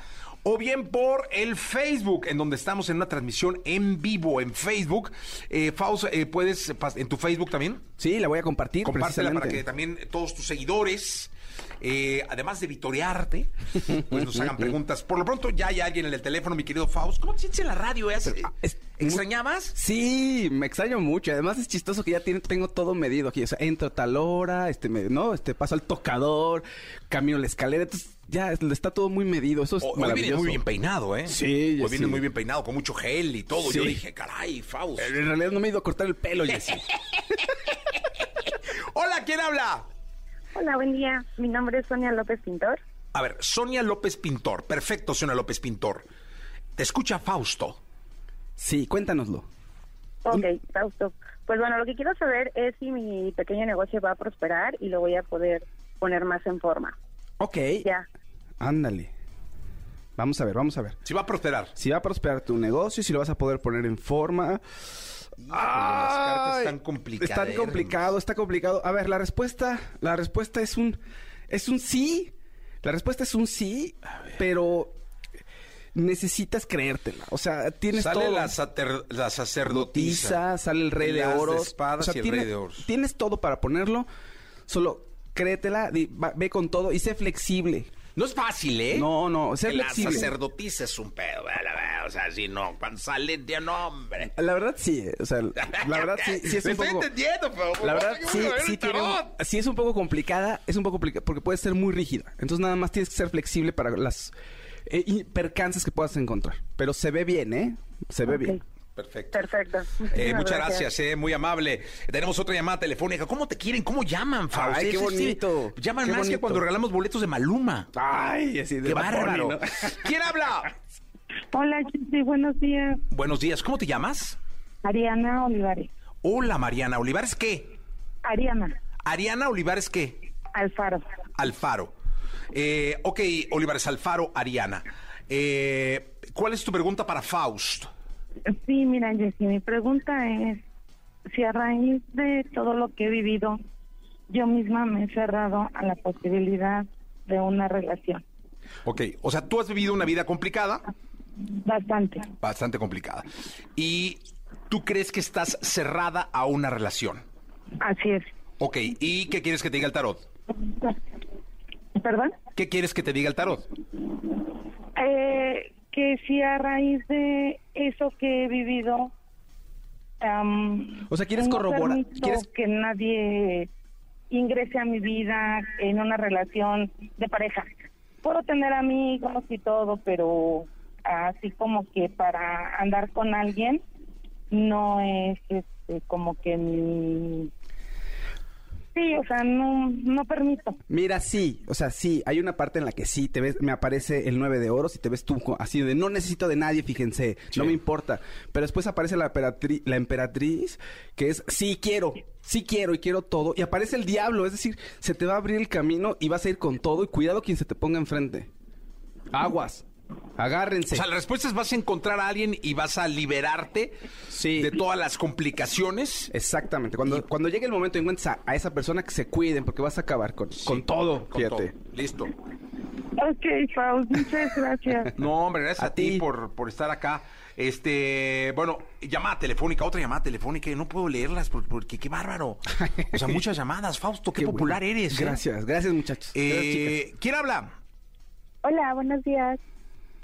O bien por el Facebook, en donde estamos en una transmisión en vivo en Facebook. Eh, Faust, eh, ¿puedes pas- en tu Facebook también? Sí, la voy a compartir Compártela para que también todos tus seguidores, eh, además de vitorearte, pues nos hagan preguntas. Por lo pronto ya hay alguien en el teléfono, mi querido Faust. ¿Cómo te sientes en la radio? eh? ah, es ¿Extrañabas? Sí, me extraño mucho. Además es chistoso que ya tiene- tengo todo medido aquí. O sea, entro a tal hora, este, me- no, este, paso al tocador, camino la escalera. Entonces ya es- está todo muy medido. Eso es Hoy viene maravilloso. muy bien peinado, ¿eh? Sí, Hoy viene sí. muy bien peinado, con mucho gel y todo. Sí. Yo dije, caray, Faust. En realidad no me he ido a cortar el pelo, Jessy. Hola, ¿quién habla? Hola, buen día. Mi nombre es Sonia López Pintor. A ver, Sonia López Pintor. Perfecto, Sonia López Pintor. Te escucha Fausto. Sí, cuéntanoslo. Ok, Fausto. Pues bueno, lo que quiero saber es si mi pequeño negocio va a prosperar y lo voy a poder poner más en forma. Ok. Ya. Ándale. Vamos a ver, vamos a ver. Si va a prosperar. Si va a prosperar tu negocio, si lo vas a poder poner en forma. Las cartas están complicadas. Está complicado, está complicado. A ver, la respuesta, la respuesta es un, es un sí. La respuesta es un sí, pero necesitas creértela. O sea, tienes Sale todo. la, la sacerdotisa. Sale el rey de oros. y el tiene- rey de oros. Tienes todo para ponerlo. Solo créetela, di- va- ve con todo y sé flexible. No es fácil, ¿eh? No, no, sé la flexible. sacerdotisa es un pedo, eh, verdad, o sea, si no, cuando sale de nombre. La verdad sí, o sea, la verdad sí, sí es Me un estoy poco... entendiendo, pero... La verdad ¿cómo sí, sí tiene un- sí es un poco complicada, es un poco complicada porque puede ser muy rígida. Entonces nada más tienes que ser flexible para las eh, percances que puedas encontrar. Pero se ve bien, ¿eh? Se ve bien. Perfecto. Perfecto. Eh, muchas gracias, eh, muy amable. Tenemos otra llamada telefónica. ¿Cómo te quieren? ¿Cómo llaman, Faust? Ay, qué sí, bonito. Llaman Qué más que cuando regalamos boletos de Maluma. Ay, así de ¡Qué bárbaro! ¿no? ¿Quién habla? Hola, Chisi, buenos días. Buenos días, ¿cómo te llamas? Ariana Olivares. Hola, Mariana. ¿Olivares qué? Ariana Ariana Olivares qué? Alfaro. Alfaro. Eh, ok, Olivares Alfaro, Ariana. Eh, ¿Cuál es tu pregunta para Faust? Sí, mira, Jessy, mi pregunta es si a raíz de todo lo que he vivido, yo misma me he cerrado a la posibilidad de una relación. Ok, o sea, tú has vivido una vida complicada, Bastante. bastante complicada, y tú crees que estás cerrada a una relación. Así es. Ok, ¿y qué quieres que te diga el tarot? ¿Perdón? ¿Qué quieres que te diga el tarot? Eh, que si a raíz de eso que he vivido... O sea, ¿quieres no corroborar- quieres- que nadie ingrese a mi vida en una relación de pareja. Puedo tener amigos y todo, pero así como que para andar con alguien no es este, como que mi... Sí, o sea, no, no permito. Mira, sí, o sea, sí, hay una parte en la que sí, te ves, me aparece el 9 de oros y te ves tú así de no necesito de nadie, fíjense, no me importa. Pero después aparece la, emperatri- la emperatriz, que es sí quiero, sí quiero y quiero todo. Y aparece el diablo, es decir, se te va a abrir el camino y vas a ir con todo y cuidado quien se te ponga enfrente. Aguas, agárrense. O sea, la respuesta es vas a encontrar a alguien y vas a liberarte de todas las complicaciones. Exactamente. Cuando, cuando llegue el momento y encuentres a, a esa persona que se cuiden porque vas a acabar con, con todo, Con fíjate. todo. Listo. Ok, Faust, muchas gracias. No, hombre, gracias a, A ti, por, por estar acá. Este, bueno, llamada telefónica, otra llamada telefónica, no puedo leerlas por- porque, qué bárbaro. O sea, muchas llamadas, Fausto, qué, Qué popular bueno. eres. ¿eh? Gracias, gracias muchachos. Eh, Gracias. ¿Quién habla? Hola, buenos días.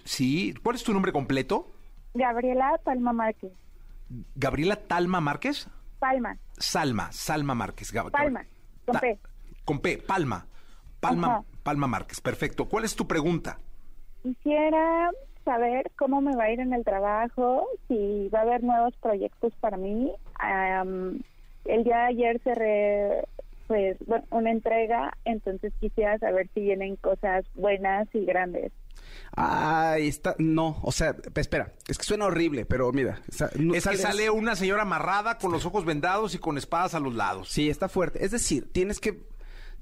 Sí, ¿cuál es tu nombre completo? Gabriela Palma Márquez. Gabriela Talma Márquez. Palma. Salma, Salma Márquez. Gab- Palma, con Ta- P. Con P, Palma. Palma, Ajá. Palma Márquez, perfecto. ¿Cuál es tu pregunta? Quisiera saber cómo me va a ir en el trabajo, si va a haber nuevos proyectos para mí. Am, el día de ayer cerré pues bueno, una entrega, entonces quisiera saber si vienen cosas buenas y grandes. Ay, está. No, o sea, pe- espera, es que suena horrible, pero mira. sa- no- Es que sales- sale una señora amarrada con los ojos vendados y con espadas a los lados. Sí, está fuerte. Es decir, tienes que.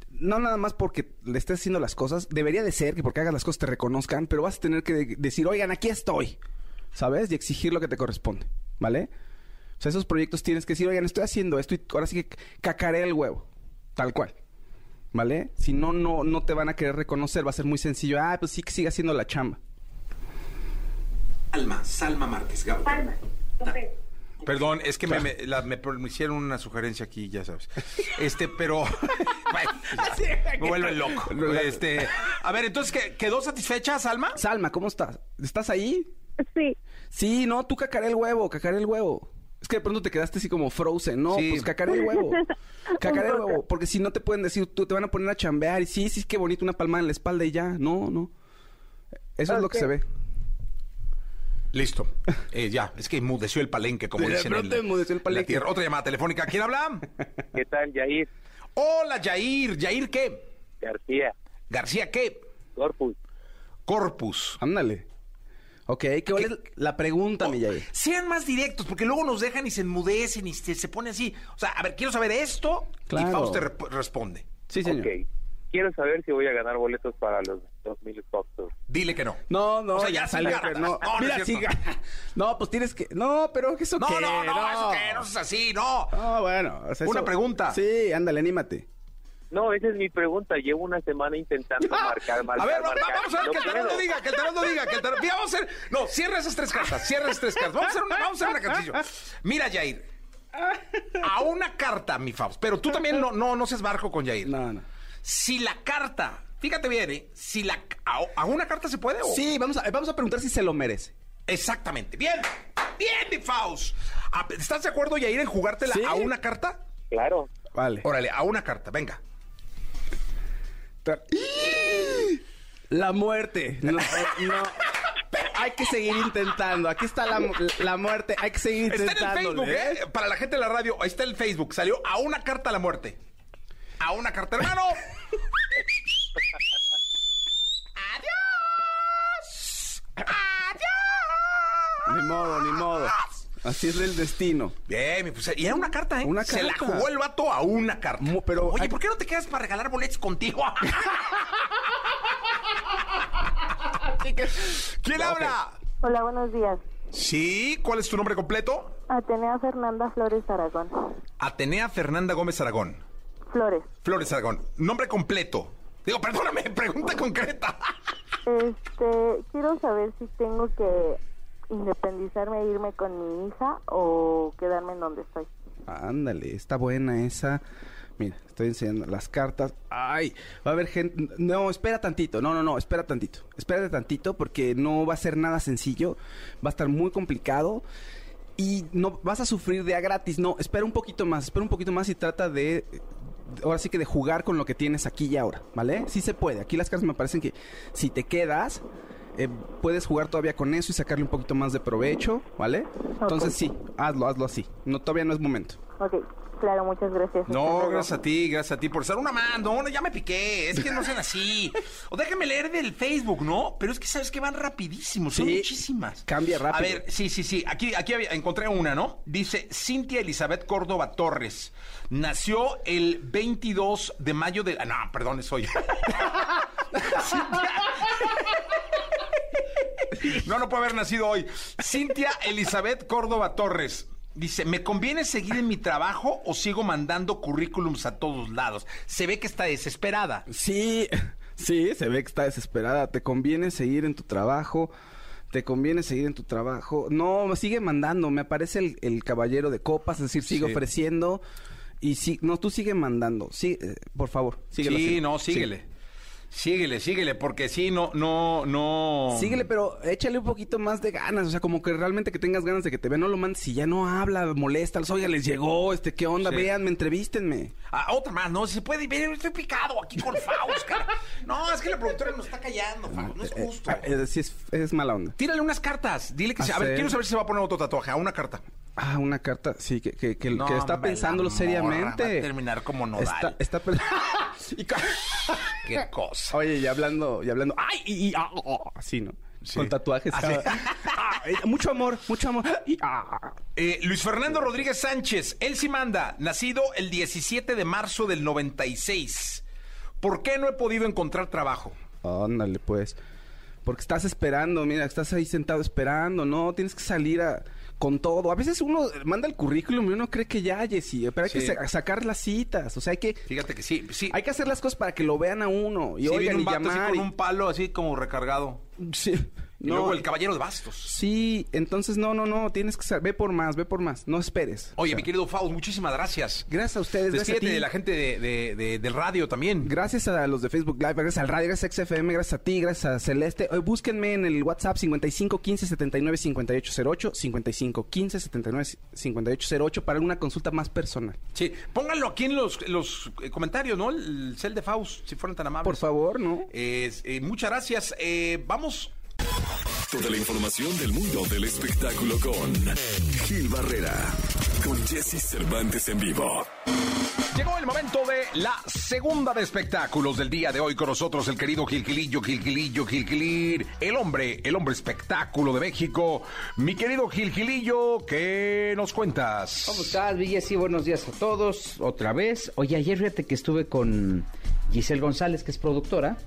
No nada más porque le estés haciendo las cosas, debería de ser que porque hagas las cosas te reconozcan, pero vas a tener que de- decir, oigan, aquí estoy, ¿sabes? Y exigir lo que te corresponde, ¿vale? O sea, esos proyectos tienes que decir, oigan, estoy haciendo esto y ahora sí que cacaré el huevo, tal cual, ¿vale? Si no, no, no te van a querer reconocer, va a ser muy sencillo, ah, pues sí que siga haciendo la chamba. Salma, Salma Márquez. Palma, con P. Perdón, es que me, me- la- me- me hicieron una sugerencia aquí, ya sabes. Este, pero... Bueno, ya, me vuelve loco. Este, a ver, entonces, ¿qué- ¿quedó satisfecha, Salma? Salma, ¿cómo estás? ¿Estás ahí? Sí, Sí, no, tú cacaré el huevo, cacaré el huevo. Es que de pronto te quedaste así como frozen. No, Sí. pues cacaré el huevo. Cacaré el huevo. Porque si no te pueden decir, tú te van a poner a chambear y sí, sí, qué bonito, una palmada en la espalda y ya. No, no. Eso es lo que se ve. Listo. Eh, ya, es que enmudeció el palenque, como De dicen pronto en enmudeció el la palenque. tierra. Otra llamada telefónica. ¿Quién habla? ¿Qué tal, Yair? Hola, Yair. ¿Yair qué? García, García qué? Corpus. Corpus. Ándale. Ok, ¿cuál es la pregunta, mi? Sean más directos, porque luego nos dejan y se enmudecen y se, se pone así. O sea, a ver, quiero saber esto. Claro. Y Fausto te responde. Sí, señor. Ok. Quiero saber si voy a ganar boletos para los 2000 Foxos. Dile que no. No, no, O sea, ya salió que no. No, no Mira, gana. No, pues tienes que. No, pero eso No, qué. no, no, eso que no es así, no. No, bueno. o sea, Una eso- pregunta. Sí, ándale, anímate. No, esa es mi pregunta. Llevo una semana intentando marcar, marcar, A ver, marcar. vamos a ver No que el tarot lo diga, que el tarot lo diga, que el tarot... Mira, vamos a hacer... No, cierra esas tres cartas, cierra esas tres cartas. Vamos a hacer una, vamos a hacer un ejercicio. Mira, Jair. A una carta, mi Faust. Pero tú también no, no, no seas barco con Jair. No, no. Si la carta... Fíjate bien, ¿eh? Si la... ¿A, a una carta se puede o...? Sí, vamos a, vamos a preguntar si se lo merece. Exactamente. Bien. Bien, mi Faust. ¿Estás de acuerdo, Jair, en jugártela Sí. a una carta? Claro. Vale. Órale, a una carta, venga. La muerte. No, no. A hay que seguir intentando. Aquí está la, la muerte. Hay que seguir Está en intentando. el Facebook, ¿eh? Para la gente de la radio, ahí está el Facebook. Salió a una carta a la muerte. A una carta, hermano. Ni modo, ni modo. Así es el destino. Bien, pues, y era una carta, ¿eh? Una Se la carta. jugó el vato a una carta. Pero Oye, hay- ¿por qué no te quedas para regalar boletos contigo? ¿Quién habla? Hola, buenos días. Sí, ¿cuál es tu nombre completo? Atenea Fernanda Flores Aragón. Atenea Fernanda Gómez Aragón. Flores. Flores Aragón. Nombre completo. Digo, perdóname, pregunta concreta. Este, quiero saber si tengo que independizarme e irme con mi hija o quedarme en donde estoy. Ándale, está buena esa. Mira, estoy enseñando las cartas. Ay, va a haber gente. No, espera tantito. No, no, no, espera tantito. Espérate tantito porque no va a ser nada sencillo. Va a estar muy complicado. Y no vas a sufrir de a gratis. No, espera un poquito más. Espera un poquito más y trata de. Ahora sí que de jugar con lo que tienes aquí y ahora, ¿vale? Sí se puede. Aquí las cartas me parecen que si te quedas, eh, puedes jugar todavía con eso y sacarle un poquito más de provecho, ¿vale? Entonces sí, hazlo, hazlo así. No, todavía no es momento. Ok, claro, muchas gracias. No, gracias a ti, gracias a ti por ser una mano. No, ya me piqué. Es que no sean así. O déjame leer del Facebook, ¿no? Pero es que sabes que van rapidísimos. Son Sí, muchísimas. cambia rápido. A ver, sí, sí, sí. Aquí, aquí había- encontré una, ¿no? Dice Cintia Elizabeth Córdoba Torres. Nació el 22 de mayo de. Ah, no, perdón, es hoy. Cintia- No, no puede haber nacido hoy. Cintia Elizabeth Córdoba Torres. Dice, ¿me conviene seguir en mi trabajo o sigo mandando currículums a todos lados? Se ve que está desesperada. Sí, sí, se ve que está desesperada. Te conviene seguir en tu trabajo. Te conviene seguir en tu trabajo. No, sigue mandando. Me aparece el, el caballero de copas, es decir, sigue Sí. ofreciendo. Y sí, no, tú sigue mandando. Sí, eh, por favor, síguelo sí, no, síguele. Síguele, síguele, porque sí, no, no, no. Síguele, pero échale un poquito más de ganas, o sea, como que realmente que tengas ganas de que te vean, no lo mandes si ya no habla, molesta, oiga, les llegó, este, ¿qué onda? Sí. Véanme, entrevístenme. Ah, otra más, no, si se puede ver, estoy picado aquí con Faust, cara. No, es que la productora nos está callando, Faust, no es Eh, justo. eh, eh, sí, es, es mala onda. Tírale unas cartas, dile que ¿Ah, se... A ver, sí? quiero saber si se va a poner otro tatuaje, a una carta. Ah, una carta, sí, que, que, que, No, que está hombre, pensándolo seriamente. va a terminar como nodal. Está, está Qué cosa. Oye, y hablando, y hablando, ay, y, y, ah, oh, oh, así, ¿no? Con tatuajes. Así. Ah, eh, mucho amor, mucho amor. Y, ah. Eh, Luis Fernando Rodríguez Sánchez, él sí manda, nacido el 17 de marzo del 96. ¿Por qué no he podido encontrar trabajo? Ándale, pues. Porque estás esperando, mira, estás ahí sentado esperando, ¿no? Tienes que salir a, con todo. A veces uno manda el currículum y uno cree que ya, Jessy, pero hay Sí. que sa- sacar las citas. O sea, hay que, Fíjate que sí, sí. hay que hacer las cosas para que lo vean a uno. Y Sí, viene oigan, un y vato así llamar. con y- un palo así como recargado. Sí. Y luego el caballero de bastos. Sí, entonces no, no, no, tienes que sa- ve por más, ve por más, no esperes. Oye, O sea, mi querido Faust, muchísimas gracias. Gracias a ustedes, gracias a ti. de la gente de, de- de- del radio también. Gracias a los de Facebook Live, gracias al radio, gracias a XFM, gracias a ti, gracias a Celeste. Eh, búsquenme en el WhatsApp 55 15 79 58 08, 55 15 79 58 08 para una consulta más personal. Sí, pónganlo aquí en los, los, eh, comentarios, ¿no? El cel de Faust, si fueran tan amables. Por favor, ¿no? Eh, muchas gracias. Eh, vamos. Toda la información del mundo del espectáculo con Gil Barrera, con Jesse Cervantes en vivo. Llegó el momento de la segunda de espectáculos del día de hoy con nosotros el querido Gilquilillo, Gilquilillo, Gilquilir, el hombre, el hombre espectáculo de México. Mi querido Gilquilillo, ¿qué nos cuentas? ¿Cómo estás, Villa? Sí, buenos días a todos. Otra vez. Oye, ayer fíjate que estuve con Giselle González, que es productora.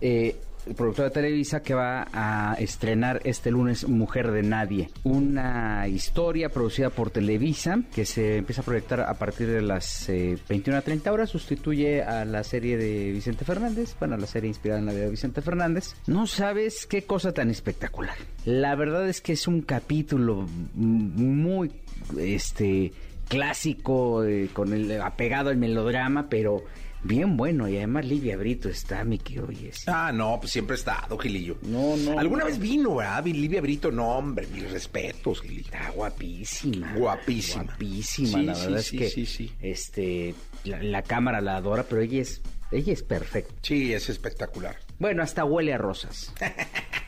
eh, productora de Televisa que va a estrenar este lunes Mujer de Nadie. Una historia producida por Televisa que se empieza a proyectar a partir de las eh, 21 a 30 horas. Sustituye a la serie de Vicente Fernández. Bueno, la serie inspirada en la de Vicente Fernández. No sabes qué cosa tan espectacular. La verdad es que es un capítulo muy este clásico eh, con el apegado al melodrama, pero bien bueno y además Livia Brito está, mi que oyes. Ah, no, pues siempre ha estado, Gilillo. No, no. ¿Alguna vez vino, verdad? Livia Brito, no, hombre, mis respetos, Gilillo. Está guapísima. Guapísima. Guapísima, Sí, la verdad sí, es que sí, sí. este la, la cámara la adora, pero ella es ella es perfecta. Sí, es espectacular. Bueno, hasta huele a rosas.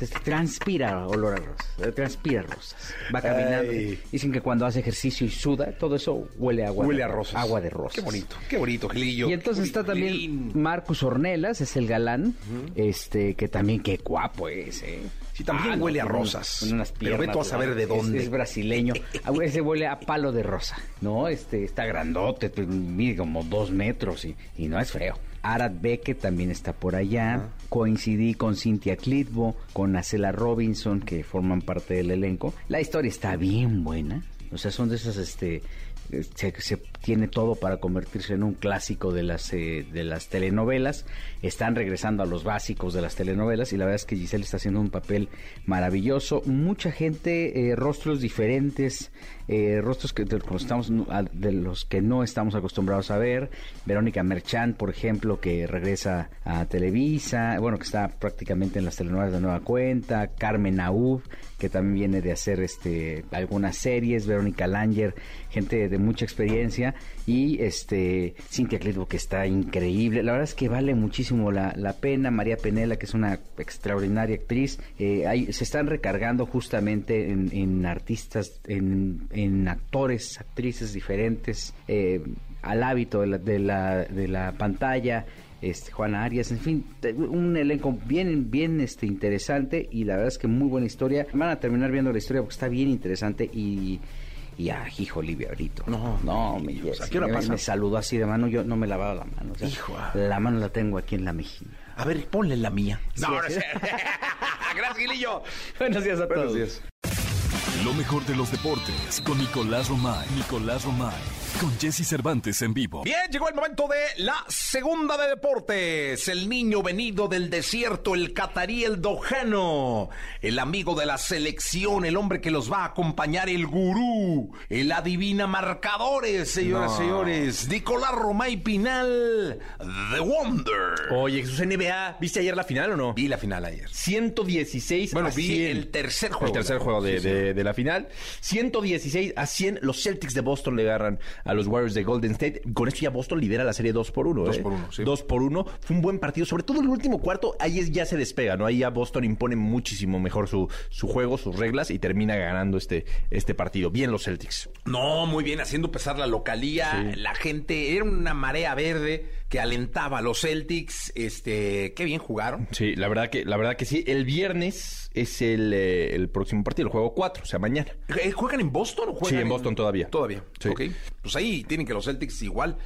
este, transpira olor a rosas, eh, transpira rosas. Va caminando. Dicen que cuando hace ejercicio y suda, todo eso huele a agua. Huele de- a rosas. Agua de rosas. Qué bonito, qué bonito, Gilillo. Y entonces está también Marcus Ornelas, es el galán, este, que también qué guapo es, ¿eh? Sí, también huele a rosas. con unas Pero piernas, tú a saber de dónde. Es, brasileño. Ah, Ese huele a palo de rosa, ¿no? Este, está grandote, mide como dos metros y, y no es feo. Arad Beckett también está por allá. Coincidí con Cynthia Clitbo, con Acela Robinson, que forman parte del elenco. La historia está bien buena. O sea, son de esas, este, se, se tiene todo para convertirse en un clásico de las eh, de las telenovelas. Están regresando a los básicos de las telenovelas y la verdad es que Giselle está haciendo un papel maravilloso. Mucha gente, eh, rostros diferentes, eh, rostros que de estamos, de los que no estamos acostumbrados a ver. Verónica Merchant, por ejemplo, que regresa a Televisa, bueno, que está prácticamente en las telenovelas de nueva cuenta. Carmen Aub, que también viene de hacer este algunas series. Verónica Langer, gente de mucha experiencia. Y este Cintia Clitbo, que está increíble. La verdad es que vale muchísimo la, la pena. María Penela, que es una extraordinaria actriz. Eh, hay- se están recargando justamente en, artistas, en, en actores, actrices diferentes, eh, al hábito de la, de la, de la pantalla. Este, Juana Arias, en fin, un elenco bien, bien este, interesante y la verdad es que muy buena historia. Van a terminar viendo la historia porque está bien interesante y, y ah, hijo Olivia Brito. No, no, me, Dios, ¿a qué hora me- pasa? me saludó así de mano, yo no me lavaba la mano. o sea, Hijo, ah. La mano la tengo aquí en la mejilla. A ver, ponle la mía. Sí, No, no sí. sé. Gracias, Gilillo. Buenos días a Buenos todos. días. Lo mejor de los deportes con Nicolás Romay. Nicolás Romay. Con Jesse Cervantes en vivo. Bien, llegó el momento de la segunda de deportes. El niño venido del desierto, el catarí, el dojano, el amigo de la selección, el hombre que los va a acompañar, el gurú, el adivina marcadores, señoras y No. señores. Nicolás Romay Pinal, The Wonder. Oye, Jesús NBA, ¿viste ayer la final o no? Vi la final ayer. 116 Bueno, a vi 100. el tercer juego. El tercer juego de, Sí, sí. de- de la final. 116 a 100. Los Celtics de Boston le agarran a los Warriors de Golden State. Con esto ya Boston lidera la serie 2 por 1. Dos por uno, sí. 2 por 1. Fue un buen partido. Sobre todo el último cuarto, ahí es- ya se despega, ¿no? Ahí ya Boston impone muchísimo mejor su, su juego, sus reglas y termina ganando este, este partido. Bien los Celtics. No, muy bien, haciendo pesar la localía, la gente, era una marea verde que alentaba a los Celtics, este, qué bien jugaron. Sí, la verdad que, la verdad que sí. El viernes es el, eh, el próximo partido, el juego 4, o sea, mañana. Eh, ¿Juegan en Boston o juegan Sí, en Boston todavía. Todavía, Sí. ok. Pues ahí tienen que los Celtics igual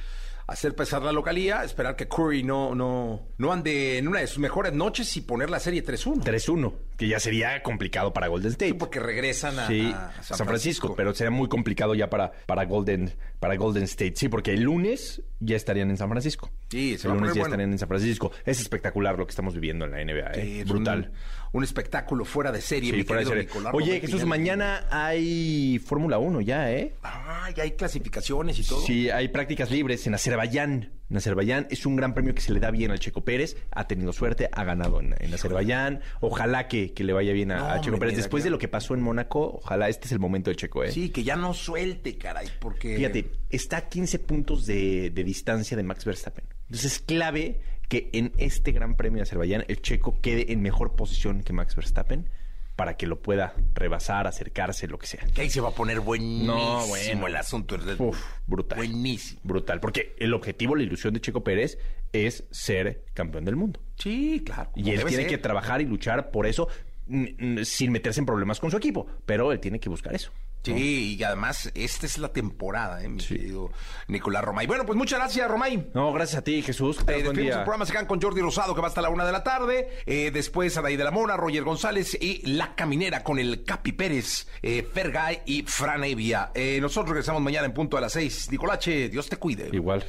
hacer pesar la localía, esperar que Curry no, no, no ande en una de sus mejores noches y poner la serie 3-1. 3-1, que ya sería complicado para Golden State. porque regresan a, Sí, a San, Francisco, pero sería muy complicado ya para, para Golden para Golden State. Sí, porque el lunes ya estarían en San Francisco. Sí, se el lunes ya bueno. estarían en San Francisco. Es espectacular lo que estamos viviendo en la NBA, ¿eh? Sí, es brutal. Un, un espectáculo fuera de serie, Sí, mi fuera de serie. Nicolás Oye, Romay Jesús, Pinal. mañana hay Fórmula 1 ya, ¿eh? Ah, ya hay clasificaciones y todo. Sí, hay prácticas libres en Azerbaiyán. En Azerbaiyán es un gran premio que se le da bien al Checo Pérez. Ha tenido suerte, ha ganado en, en Azerbaiyán. Ojalá que, que le vaya bien a, No, a Checo Pérez. Después que- de lo que pasó en Mónaco, ojalá este es el momento de Checo, ¿eh? Sí, que ya no suelte, caray, porque... Fíjate, está a 15 puntos de, de distancia de Max Verstappen. Entonces es clave que en este Gran Premio de Azerbaiyán el checo quede en mejor posición que Max Verstappen para que lo pueda rebasar, acercarse, lo que sea. Que ahí se va a poner buenísimo No, bueno. el asunto. Uf, brutal. Buenísimo. Brutal, porque el objetivo, la ilusión de Checo Pérez es ser campeón del mundo. Sí, claro. Y él tiene ser. que trabajar y luchar por eso mm, mm, sin meterse en problemas con su equipo, pero él tiene que buscar eso. Sí, y además esta es la temporada, ¿eh, mi querido Nicolás Romay. Bueno, pues muchas gracias, Romay. No, gracias a ti, Jesús. Eh, Buen día. el programa, se quedan con Jordi Rosado, que va hasta la una de la tarde. Eh, después Adaí de la Mora, Roger González y La Caminera con el Capi Pérez, eh, Fergay y Fran Evia. Eh, nosotros regresamos mañana en punto a las seis. Nicolache, Dios te cuide. Igual.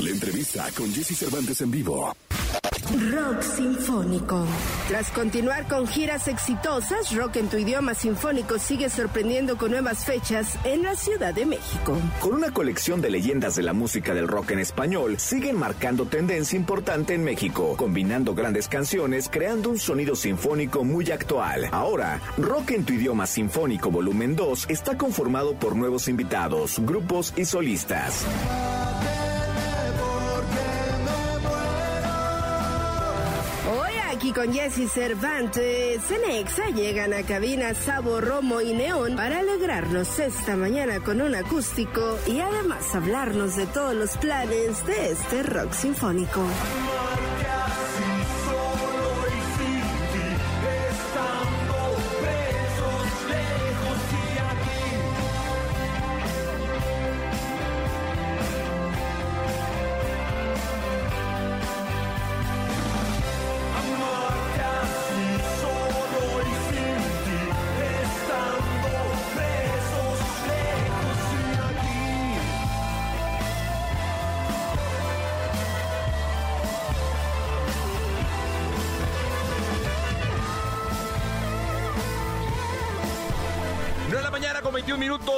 La entrevista con Jesse Cervantes en vivo. Rock Sinfónico. Tras continuar con giras exitosas, Rock en tu idioma sinfónico sigue sorprendiendo con nuevas fechas en la Ciudad de México. Con una colección de leyendas de la música del rock en español, siguen marcando tendencia importante en México, combinando grandes canciones, creando un sonido sinfónico muy actual. Ahora, Rock en tu idioma sinfónico volumen 2 está conformado por nuevos invitados, grupos y solistas. Aquí con Jesse Cervantes, Cenexa llegan a cabina Sabo, Romo y Neón para alegrarnos esta mañana con un acústico y además hablarnos de todos los planes de este rock sinfónico.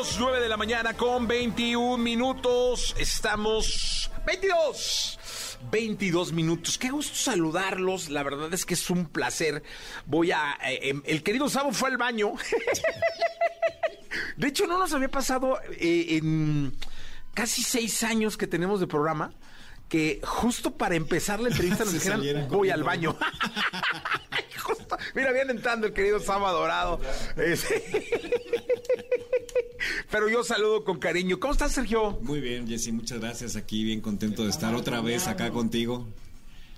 Minutos, 9 de la mañana con 21 minutos. Estamos 22. 22 minutos. Qué gusto saludarlos. La verdad es que es un placer. Voy a. eh, em, el querido Sabo fue al baño. De hecho, no nos había pasado eh, en casi seis años que tenemos de programa que justo para empezar la entrevista nos dijeran voy al corriendo". baño. Justo, mira, viene entrando el querido Sabo Adorado. Ese- Pero yo saludo con cariño. ¿Cómo estás, Sergio? Muy bien, Jessy, muchas gracias. Aquí bien contento de estar otra vez acá contigo.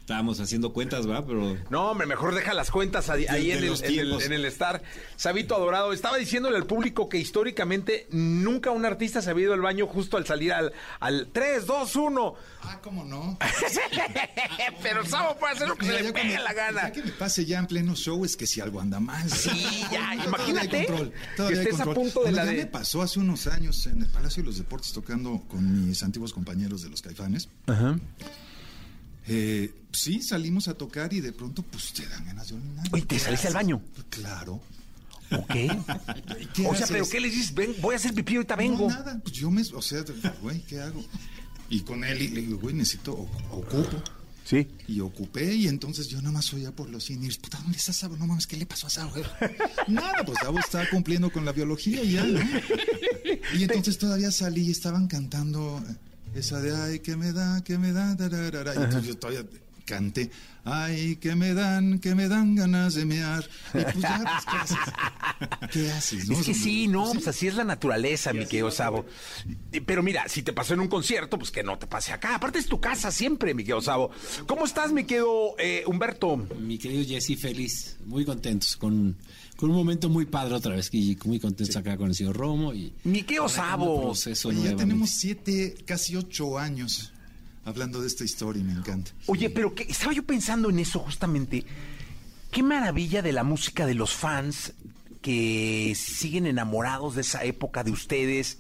Estábamos haciendo cuentas, ¿va? Pero No, hombre, mejor deja las cuentas ahí, ahí De- en, el, en el- tiempos. en el estar. Sabito adorado, estaba diciéndole al público que históricamente nunca un artista se había ido al baño justo al salir al, al 3, 2, 1. Ah, ¿cómo no? Pero Sabo puede hacer lo que se le pegue cuando- la gana. Ya que me pase ya en pleno show es que si algo anda mal. Sí, ya, imagínate control, que todavía hay estés a control. punto de Bueno, la ya de- me pasó hace unos años en el Palacio de los Deportes tocando con mis antiguos compañeros de los Caifanes. Ajá. Eh, sí, salimos a tocar y de pronto pues te dan ganas de orinar. Oye, ¿te ¿Qué saliste al baño? Claro. Ok. ¿Qué o sea, haces? ¿pero qué le dices? Ven, voy a hacer pipí, ahorita vengo. No, nada, pues yo me, o sea, güey, ¿qué hago? Y con él, y le digo, güey, necesito, ocupo. Sí. Y ocupé, y entonces yo nada más oía por los cines, puta, ¿dónde está Sabo? No mames, ¿qué le pasó a Sabo? Nada, pues Sabo estaba cumpliendo con la biología y ya, ¿no? Y entonces todavía salí y estaban cantando esa de, ay, que me da, que me da, tararara. Y entonces yo todavía canté, ay, que me dan, que me dan ganas de mear. Y pues ya, pues, ¿qué haces? ¿Qué haces? no? Es que sí, no, pues así es la naturaleza, mi querido Sabo. Pero mira, si te pasó en un concierto, pues que no te pase acá. Aparte es tu casa siempre, mi querido Sabo. ¿Cómo estás, mi querido eh, Humberto? mi querido Jesse, feliz, muy contentos, con, con un momento muy padre otra vez, y muy contentos acá con el señor Romo. Y Mi querido arrancando Sabo. ya tenemos siete, casi ocho años hablando de esta historia y me encanta. Oye, pero que estaba yo pensando en eso justamente. Qué maravilla de la música de los fans que siguen enamorados de esa época de ustedes.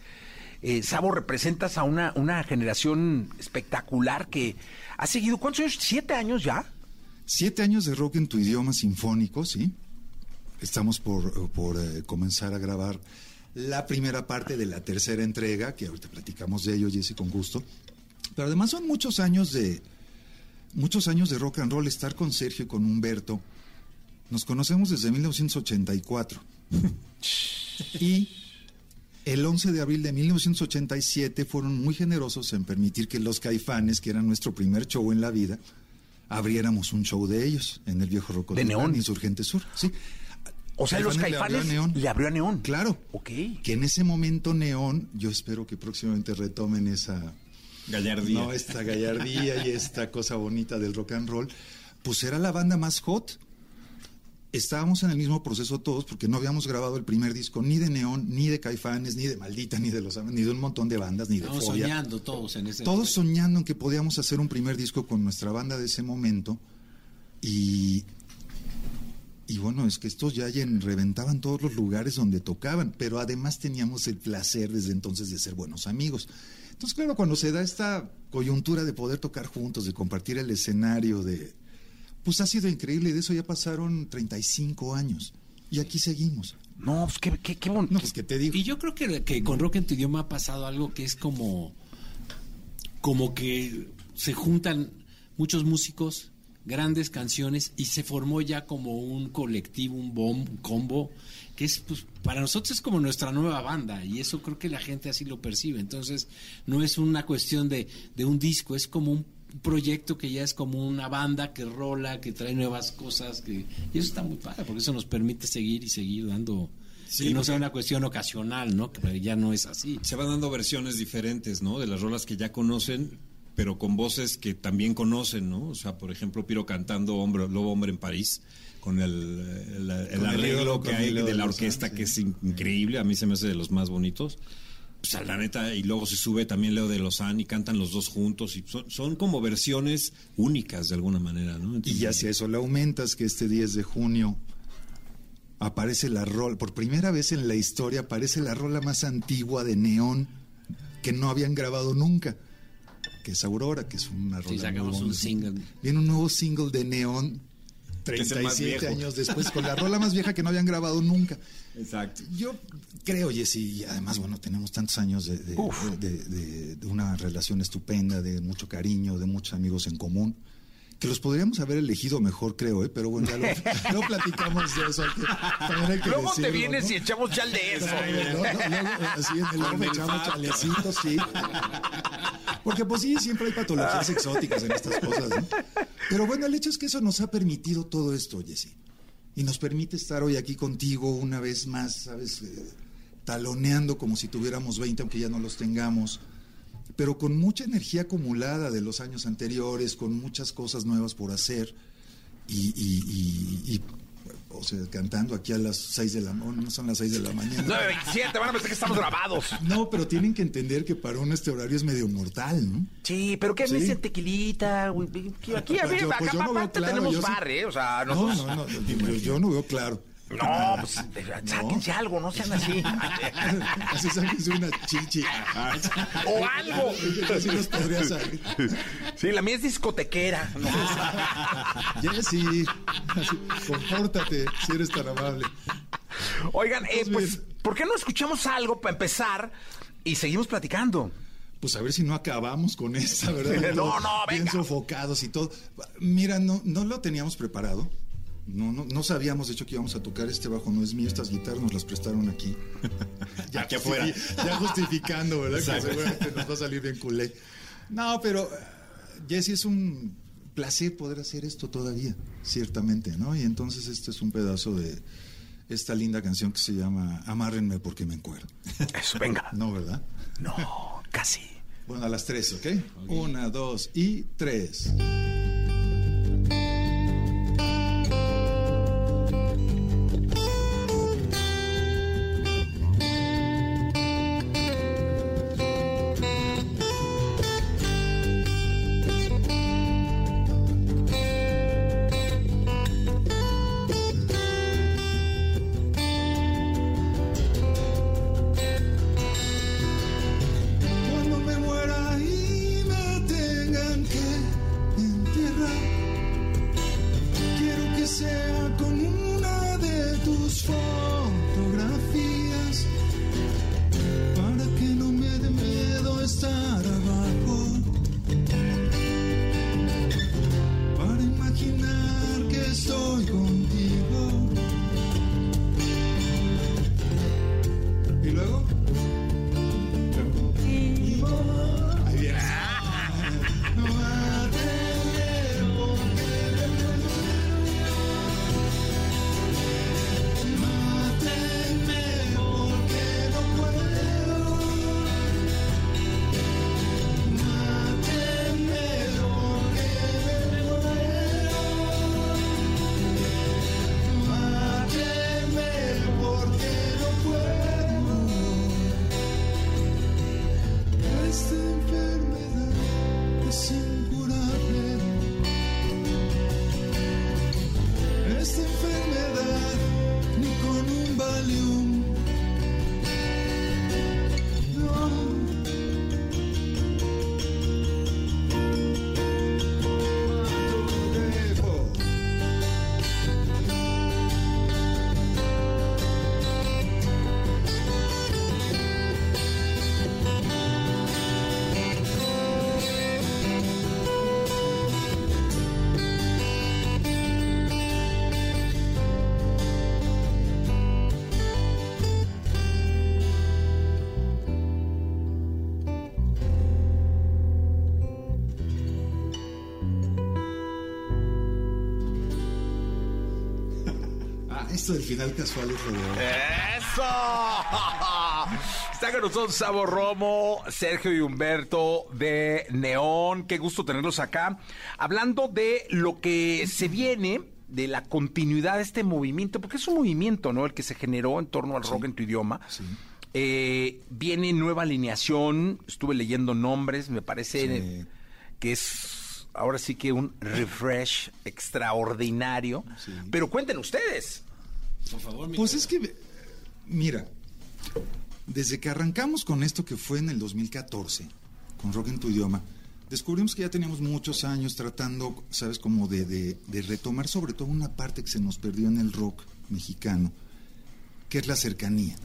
Eh, Sabo, representas a una, una generación espectacular que ha seguido, ¿cuántos años? ¿Siete años ya? Siete años de rock en tu idioma sinfónico, ¿sí? Estamos por, por, eh, comenzar a grabar la primera parte de la tercera entrega, que ahorita platicamos de ello, Jesse, con gusto. Pero además son muchos años de muchos años de rock and roll. Estar con Sergio y con Humberto. Nos conocemos desde 1984. y el 11 de abril de 1987 fueron muy generosos en permitir que los caifanes, que era nuestro primer show en la vida, abriéramos un show de ellos en el viejo Roco ¿De Neón? Insurgente Sur. Sí. O sea, los le abrió a Caifanes Neón. le abrió a Neón. Claro. Ok. Que en ese momento Neón, yo espero que próximamente retomen esa Gallardía. no, esta gallardía y esta cosa bonita del rock and roll, pues era la banda más hot. Estábamos en el mismo proceso todos porque no habíamos grabado el primer disco ni de Neón, ni de Caifanes, ni de Maldita, ni de los ni de un montón de bandas, ni de Estamos Fobia. soñando todos en ese Todos soñando en que podíamos hacer un primer disco con nuestra banda de ese momento y y bueno, es que estos ya reventaban todos los lugares donde tocaban, pero además teníamos el placer desde entonces de ser buenos amigos. Entonces, claro, cuando se da esta coyuntura de poder tocar juntos, de compartir el escenario, de pues ha sido increíble, y de eso ya pasaron 35 años. Y aquí seguimos. No, pues qué, qué, qué bonito. No, pues que te digo. Y yo creo que, que con Rock en tu idioma ha pasado algo que es como, como que se juntan muchos músicos, grandes canciones y se formó ya como un colectivo, un bom, un combo, que es pues para nosotros es como nuestra nueva banda y eso creo que la gente así lo percibe. Entonces no es una cuestión de, de un disco, es como un proyecto que ya es como una banda que rola, que trae nuevas cosas, que y eso está muy padre, porque eso nos permite seguir y seguir dando Sí, que no sea una cuestión ocasional, ¿no? Que ya no es así. Se van dando versiones diferentes, ¿no? De las rolas que ya conocen, pero con voces que también conocen, ¿no? O sea, por ejemplo, Piro cantando Hombre, Lobo Hombre en París, con el, el- el Con el arreglo que hay de la orquesta, que es in- increíble, a mí se me hace de los más bonitos. Pues a la neta, y luego se sube también Leo de Lozán y cantan los dos juntos, y son, son como versiones únicas de alguna manera, ¿no? Y ya si a eso le aumentas que este 10 de junio aparece la rola, por primera vez en la historia aparece la rola más antigua de Neón que no habían grabado nunca, que es Aurora, que es una rola. Sí, sacamos muy un bonita. single. Viene un nuevo single de Neón Que es el más 37 viejo. años después, con la rola más vieja que no habían grabado nunca. Exacto. Yo creo, Jesse, y además, bueno, tenemos tantos años de, de- de- de- de una relación estupenda, de mucho cariño, de muchos amigos en común, que los podríamos haber elegido mejor, creo, ¿eh? pero bueno, ya lo, no platicamos de eso. hay que- Luego te vienes ¿no? y echamos chal de eso. Luego, así en el echamos chalecitos, sí. Porque pues sí, siempre hay patologías exóticas en estas cosas, ¿no? Pero bueno, el hecho es que eso nos ha permitido todo esto, Jesse. Y nos permite estar hoy aquí contigo una vez más, ¿sabes? Eh, taloneando como si tuviéramos 20, aunque ya no los tengamos. Pero con mucha energía acumulada de los años anteriores, con muchas cosas nuevas por hacer. Y, y- y- y, o sea, cantando aquí a las 6 de la mañana, no son las 6 de la mañana. 9.27, van a pensar que estamos grabados. No, pero tienen que entender que para uno este horario es medio mortal, ¿no? Sí, pero ¿qué me Sí. tequilita? Aquí, a Pues ver, yo- acá pues yo no veo aparte claro, tenemos yo sí- bar, ¿eh? O sea, No, no, no, digo, yo no veo claro. No, pues sáquense algo, no sean así. Así sáquense una chichi. o algo. Así los podría salir. Sí, la mía es discotequera. ¿no? Jessy, compórtate si eres tan amable. Oigan, eh, pues, ¿por qué no escuchamos algo para empezar y seguimos platicando? Pues a ver si no acabamos con esta, ¿verdad? No, no, Bien venga. sofocados y todo. Mira, no, no lo teníamos preparado. No, no, no sabíamos, de hecho, que íbamos a tocar este bajo. No es mío, estas guitarras nos las prestaron aquí. ya Aquí afuera. Ya justificando, ¿verdad? Exacto. Que seguramente nos va a salir bien culé. No, pero, eh, Jesse, es un placer poder hacer esto todavía, ciertamente, ¿no? Y entonces este es un pedazo de esta linda canción que se llama Amárrenme porque me encuero. Eso, venga. No, ¿verdad? No, casi. Bueno, a las tres, ¿ok? Una, dos y tres. Del final casual es lo de... ¡Eso! Está con nosotros Sabo Romo, Sergio y Humberto de Neón. Qué gusto tenerlos acá. Hablando de lo que se viene, de la continuidad de este movimiento, porque es un movimiento, ¿no? El que se generó en torno al rock en tu idioma. Eh, viene nueva alineación, estuve leyendo nombres, me parece que es ahora sí que un refresh extraordinario. Pero cuenten ustedes. Por favor, Pues es que, mira, desde que arrancamos con esto que fue en el 2014, con Rock en tu idioma, descubrimos que ya teníamos muchos años tratando, ¿sabes? Como de, de- de retomar sobre todo una parte que se nos perdió en el rock mexicano, que es la cercanía.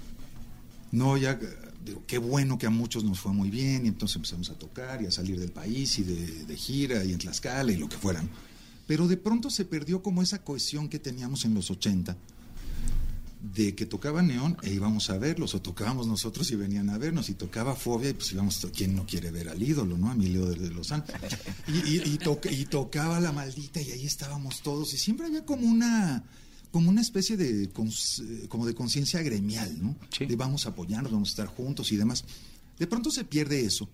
No, ya, digo, qué bueno que a muchos nos fue muy bien y entonces empezamos a tocar y a salir del país y de, de gira y en Tlaxcala y lo que fueran. Pero de pronto se perdió como esa cohesión que teníamos en los 80 de que tocaba Neón e íbamos a verlos, o tocábamos nosotros y venían a vernos, y tocaba Fobia, y pues íbamos, ¿quién no quiere ver al ídolo, no? A Emilio de, de Lozán. Y, y- y toca- y tocaba la maldita, y ahí estábamos todos, y siempre había como una como una especie de como de conciencia gremial, ¿no? De vamos a apoyarnos, vamos a estar juntos y demás. De pronto se pierde eso.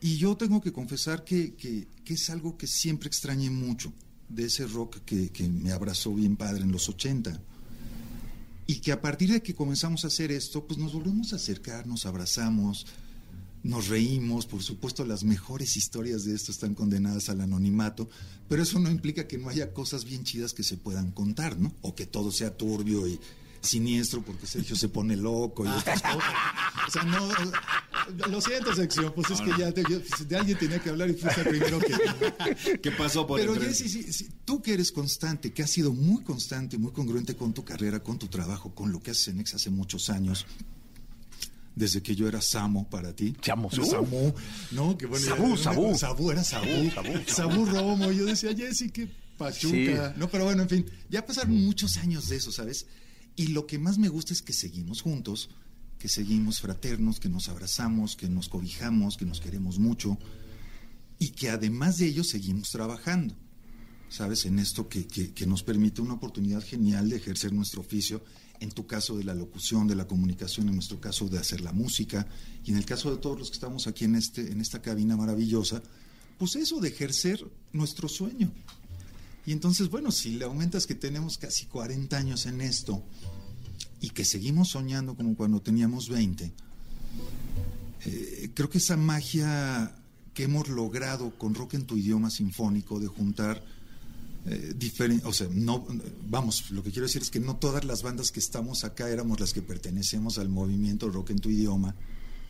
Y yo tengo que confesar que, que- que es algo que siempre extrañé mucho de ese rock que, que me abrazó bien padre en los 80 y que a partir de que comenzamos a hacer esto, pues nos volvemos a acercar, nos abrazamos, nos reímos, por supuesto las mejores historias de esto están condenadas al anonimato, pero eso no implica que no haya cosas bien chidas que se puedan contar, ¿no? O que todo sea turbio y siniestro porque Sergio se pone loco y estas cosas. O sea, no, lo siento, sección, pues es que ya te- yo- de alguien tenía que hablar y fuiste el primero que... ¿Qué pasó por Pero? Jessy, sí, sí, tú que eres constante, que has sido muy constante, muy congruente con tu carrera, con tu trabajo, con lo que haces en Ex hace muchos años, desde que yo era Samo para ti. Chamo, Era Sabú. Samu, ¿no? Que bueno, Sabú, era- Sabú. Sabú era Sabú. Sabú, Sabú Romo. Yo decía, Jessy, qué pachuca. Sí. No, pero bueno, en fin, ya pasaron muchos años de eso, ¿sabes? Y lo que más me gusta es que seguimos juntos, que seguimos fraternos, que nos abrazamos, que nos cobijamos, que nos queremos mucho y que además de ello seguimos trabajando, ¿sabes? En esto que, que- nos permite una oportunidad genial de ejercer nuestro oficio, en tu caso de la locución, de la comunicación, en nuestro caso de hacer la música, y en el caso de todos los que estamos aquí en, este, en esta cabina maravillosa, pues eso de ejercer nuestro sueño. Y entonces, bueno, si le aumentas que tenemos casi 40 años en esto y que seguimos soñando como cuando teníamos 20, eh, creo que esa magia que hemos logrado con Rock en tu idioma sinfónico de juntar eh, o sea, no, vamos, lo que quiero decir es que no todas las bandas que estamos acá éramos las que pertenecemos al movimiento Rock en tu idioma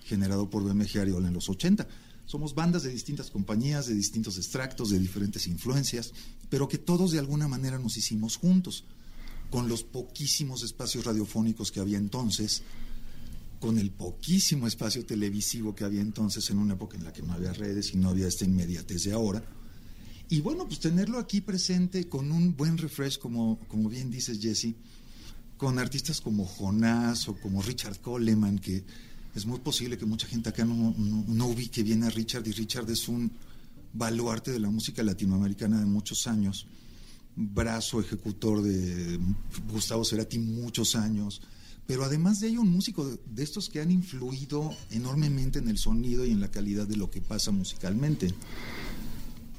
generado por BMG Ariola en los 80. Somos bandas de distintas compañías, de distintos extractos, de diferentes influencias, pero que todos de alguna manera nos hicimos juntos, con los poquísimos espacios radiofónicos que había entonces, con el poquísimo espacio televisivo que había entonces en una época en la que no había redes y no había esta inmediatez de ahora. Y bueno, pues tenerlo aquí presente con un buen refresh, como, como bien dices, Jesse, con artistas como Jonás o como Richard Coleman, que es muy posible que mucha gente acá no, no, no ubique bien a Richard, y Richard es un baluarte de la música latinoamericana de muchos años, brazo ejecutor de Gustavo Cerati muchos años, pero además de ello un músico de, de estos que han influido enormemente en el sonido y en la calidad de lo que pasa musicalmente.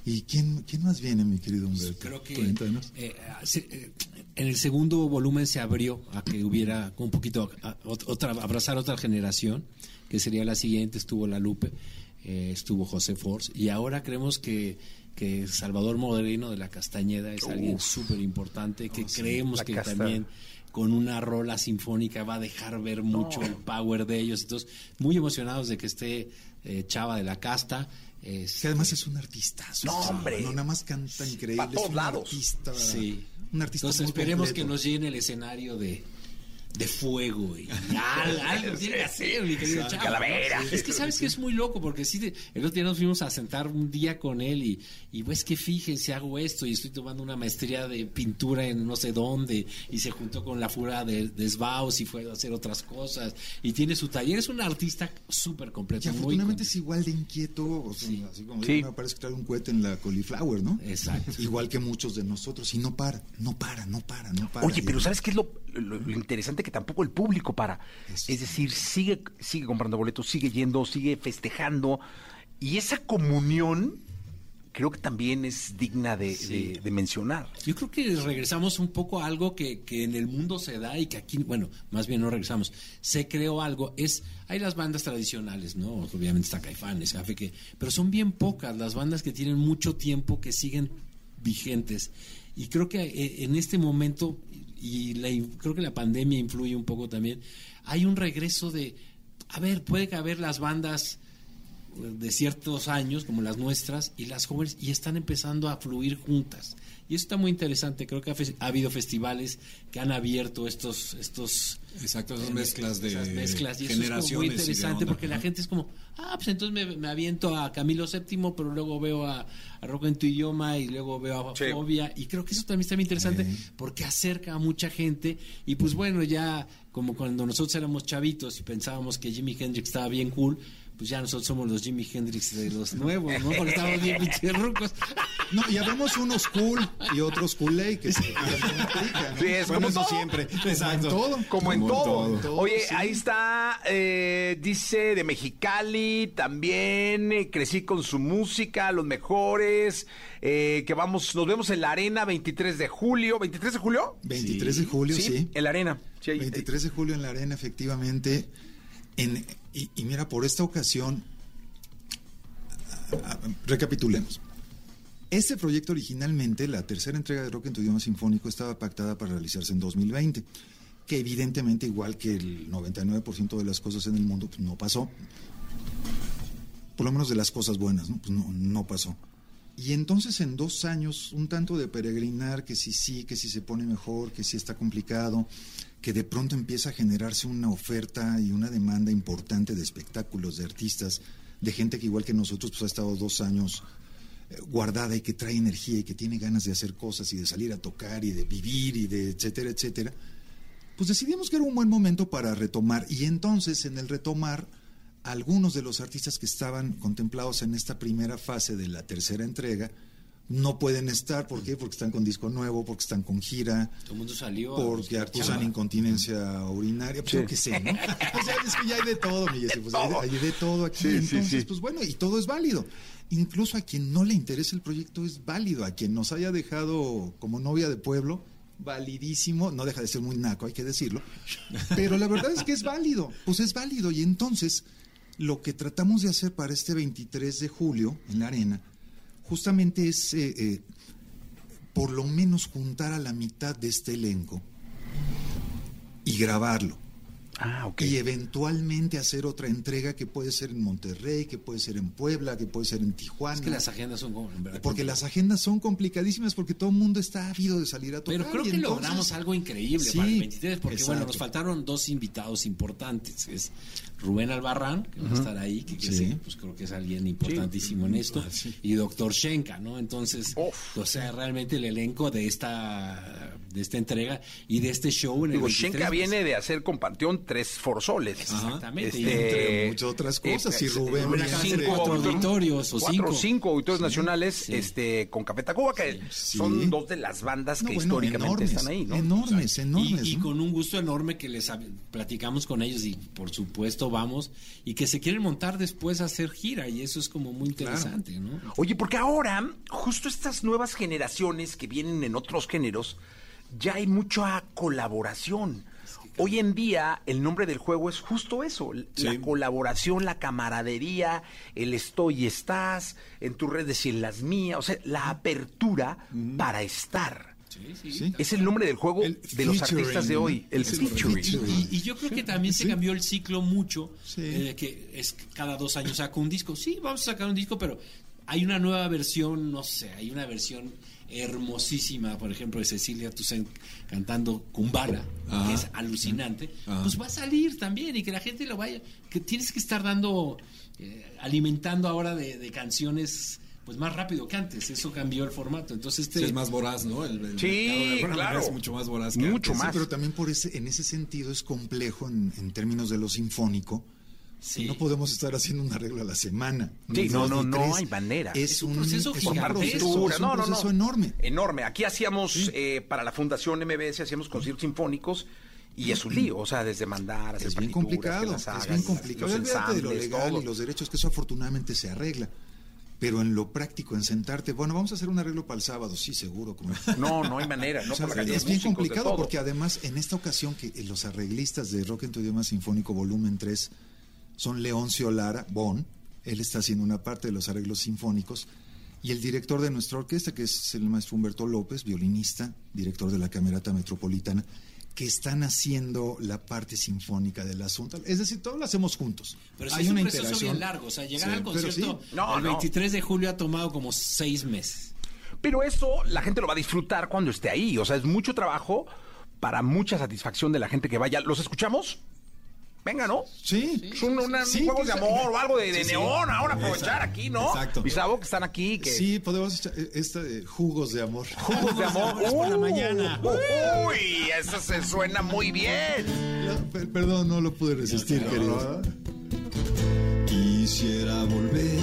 ¿Y quién, quién más viene, mi querido Humberto? Creo que Cuéntanos. eh, eh, en el segundo volumen se abrió a que hubiera un poquito a- otra abrazar otra generación, que sería la siguiente, estuvo La Lupe, eh, estuvo José Force, y ahora creemos que, que Salvador Moderino de la Castañeda es alguien súper importante, que Oh, sí, creemos la que Casta. también con una rola sinfónica va a dejar ver mucho el power de ellos. Entonces, muy emocionados de que esté eh, Chava de la Casta. Este, Que además es un artista. No, hombre. No, nada más canta increíble. Pa' todos es un lados. artista. Sí. Un artista Entonces muy esperemos completo. que nos llene el escenario de, de fuego y algo, algo tiene que hacer, mi querido Sí, Chavo. calavera. Es que sabes que es muy loco porque sí, te- el otro día nos fuimos a sentar un día con él y, y pues que fíjense, hago esto y estoy tomando una maestría de pintura en no sé dónde y se juntó con la fura de, de Sbaus y fue a hacer otras cosas y tiene su taller, es un artista súper completo. Y muy afortunadamente es igual de inquieto, o sea, así como Sí. digo, me parece que trae un cohete en la cauliflower, ¿no? Exacto. Igual que muchos de nosotros, y no para, no para, no para, no para. Oye, pero ¿sabes qué es lo, lo- lo interesante que tampoco el público para. Es decir, sigue, sigue comprando boletos, sigue yendo, sigue festejando. Y esa comunión creo que también es digna de, de- de mencionar. Yo creo que regresamos un poco a algo que, que en el mundo se da y que aquí, bueno, más bien no regresamos, se creó algo. Es, hay las bandas tradicionales, ¿no? Obviamente está Caifanes, Café, que, pero son bien pocas las bandas que tienen mucho tiempo que siguen vigentes. Y creo que eh, en este momento, y la creo que la pandemia influye un poco también, hay un regreso de, a ver, puede que haber las bandas de ciertos años, como las nuestras, y las jóvenes, y están empezando a fluir juntas. Y eso está muy interesante. Creo que ha, habido festivales que han abierto estos... estos Exacto, esas eh, mezclas de esas mezclas. Y eso es generaciones muy interesante onda. porque la gente es como, ah, pues entonces me, me aviento a Camilo VII, pero luego veo a, a Rock en tu idioma y luego veo a Fobia. Y creo que eso también está muy interesante porque acerca a mucha gente. Y pues bueno, ya como cuando nosotros éramos chavitos y pensábamos que Jimi Hendrix estaba bien cool, pues ya nosotros somos los Jimi Hendrix de los nuevos, ¿no? Porque estábamos bien pinches rucos. No, ya vemos unos cool y otros cool que se aplican, ¿no? Sí, es como todo. siempre. Exacto. Como en todo. Como en Como en todo. todo. Oye, Sí. ahí está, eh, dice de Mexicali, también eh, crecí con su música, los mejores, eh, que vamos, nos vemos en la arena 23 de julio, ¿23 de julio? 23 de julio, sí. En la arena. Sí, ahí- 23 de julio en la arena, efectivamente. En, y, mira, por esta ocasión, recapitulemos. Este proyecto originalmente, la tercera entrega de Rock en tu idioma sinfónico, estaba pactada para realizarse en 2020, que evidentemente, igual que el 99% de las cosas en el mundo, pues, no pasó. Por lo menos de las cosas buenas, ¿no? Pues no, no pasó. Y entonces en dos años, un tanto de peregrinar, que si sí, que si se pone mejor, que si está complicado, que de pronto empieza a generarse una oferta y una demanda importante de espectáculos, de artistas, de gente que igual que nosotros pues ha estado dos años eh, guardada y que trae energía y que tiene ganas de hacer cosas y de salir a tocar y de vivir y de etcétera, etcétera, pues decidimos que era un buen momento para retomar. Y entonces en el retomar, algunos de los artistas que estaban contemplados en esta primera fase de la tercera entrega no pueden estar. ¿Por qué? Porque están con disco nuevo, porque están con gira, Todo el mundo salió. porque acusan chamba. incontinencia urinaria. Pues Sí. yo qué sé, ¿no? Pues ya es que ya hay de todo, mi pues hay, de, todo. hay de todo aquí. Sí, Entonces, sí. pues bueno, y todo es válido. Incluso a quien no le interesa el proyecto es válido. A quien nos haya dejado como novia de pueblo, validísimo. No deja de ser muy naco, hay que decirlo. Pero la verdad es que es válido. Pues es válido. Y entonces, lo que tratamos de hacer para este 23 de julio en la arena, justamente es eh, eh, por lo menos juntar a la mitad de este elenco y grabarlo. Ah, ok. Y eventualmente hacer otra entrega que puede ser en Monterrey, que puede ser en Puebla, que puede ser en Tijuana. Es que las agendas son como, en verdad, Porque las agendas son complicadísimas porque todo el mundo está ávido de salir a tocar. Pero creo y que entonces- logramos algo increíble Sí, para el 23, porque bueno, nos faltaron dos invitados importantes. Es Rubén Albarrán, que va a estar ahí, que, que Sí. sí, pues creo que es alguien importantísimo en esto, y doctor Shenka, ¿no? Entonces, o sea, realmente el elenco de esta de esta entrega y de este show en el Digo, 23, Shenka pues, viene de hacer con Panteón tres forsoles. Exactamente. Este, Y entre muchas otras cosas, eh, y Rubén eh, viene cinco cuatro auditorios o cuatro cinco. cinco auditorios nacionales este, con Café Tacuba, que son dos de las bandas No, que bueno, históricamente enormes, están ahí, ¿no? Enormes, enormes. Y, ¿no? con un gusto enorme que les platicamos con ellos y por supuesto vamos y que se quieren montar después a hacer gira y eso es como muy interesante, ¿no? Oye, porque ahora, justo estas nuevas generaciones que vienen en otros géneros, ya hay mucha colaboración. Hoy en día el nombre del juego es justo eso, la colaboración, la camaradería, el estoy y estás, en tus redes y en las mías, o sea, la apertura para estar. Es el nombre del juego de los artistas de hoy, el featuring. Y, y yo creo que también se cambió el ciclo mucho, eh, que es cada dos años saca un disco. Sí, vamos a sacar un disco, pero hay una nueva versión, no sé, hay una versión hermosísima, por ejemplo, de Cecilia Toussaint cantando Kumbala, Ajá. que es alucinante. Ajá. Pues va a salir también y que la gente lo vaya, que tienes que estar dando, eh, alimentando ahora de, de canciones pues más rápido que antes, eso cambió el formato. Entonces este Sí, es más voraz, ¿no? El, el Sí, mercado de alguna claro. es mucho más voraz que Mucho antes. más. Sí, pero también por ese, en ese sentido es complejo en, en términos de lo sinfónico. No podemos estar haciendo un arreglo a la semana. Sí, no, no, no hay manera. Es, un, proceso es un proceso, es un no, no, proceso no. enorme. Enorme. Aquí hacíamos, eh, para la Fundación MBS, hacíamos conciertos sinfónicos Y es un lío, o sea, desde mandar, hacer Es bien complicado, que las es hagas, bien complicado. los de lo legal todo. y los derechos, que eso afortunadamente se arregla. Pero en lo práctico, en sentarte, bueno, vamos a hacer un arreglo para el sábado, sí, seguro. como- No, no hay manera, no O sea, es bien complicado porque además en esta ocasión que los arreglistas de Rock en tu idioma sinfónico volumen 3 son Leoncio Lara Bon, él está haciendo una parte de los arreglos sinfónicos y el director de nuestra orquesta que es el maestro Humberto López, violinista, director de la Camerata Metropolitana, que están haciendo la parte sinfónica del asunto. Es decir, todo lo hacemos juntos. Pero Hay es un una proceso interacción. bien largo. O sea, llegar Sí, al concierto sí. No, el no. 23 de julio ha tomado como seis meses. Pero eso la gente lo va a disfrutar cuando esté ahí. O sea, es mucho trabajo para mucha satisfacción de la gente que vaya. ¿Los escuchamos? Venga, ¿no? Sí. Es un, una- Sí, un juego de amor o algo de, de Sí, neón. Ahora aprovechar aquí, ¿no? Exacto. Bisabo, que están aquí. Que... Sí, podemos echar esta, eh, jugos de amor. Jugos de amor. Por la Uh, mañana. Uy, eso se suena muy bien. No, per- perdón, no lo pude resistir, querido. Quisiera volver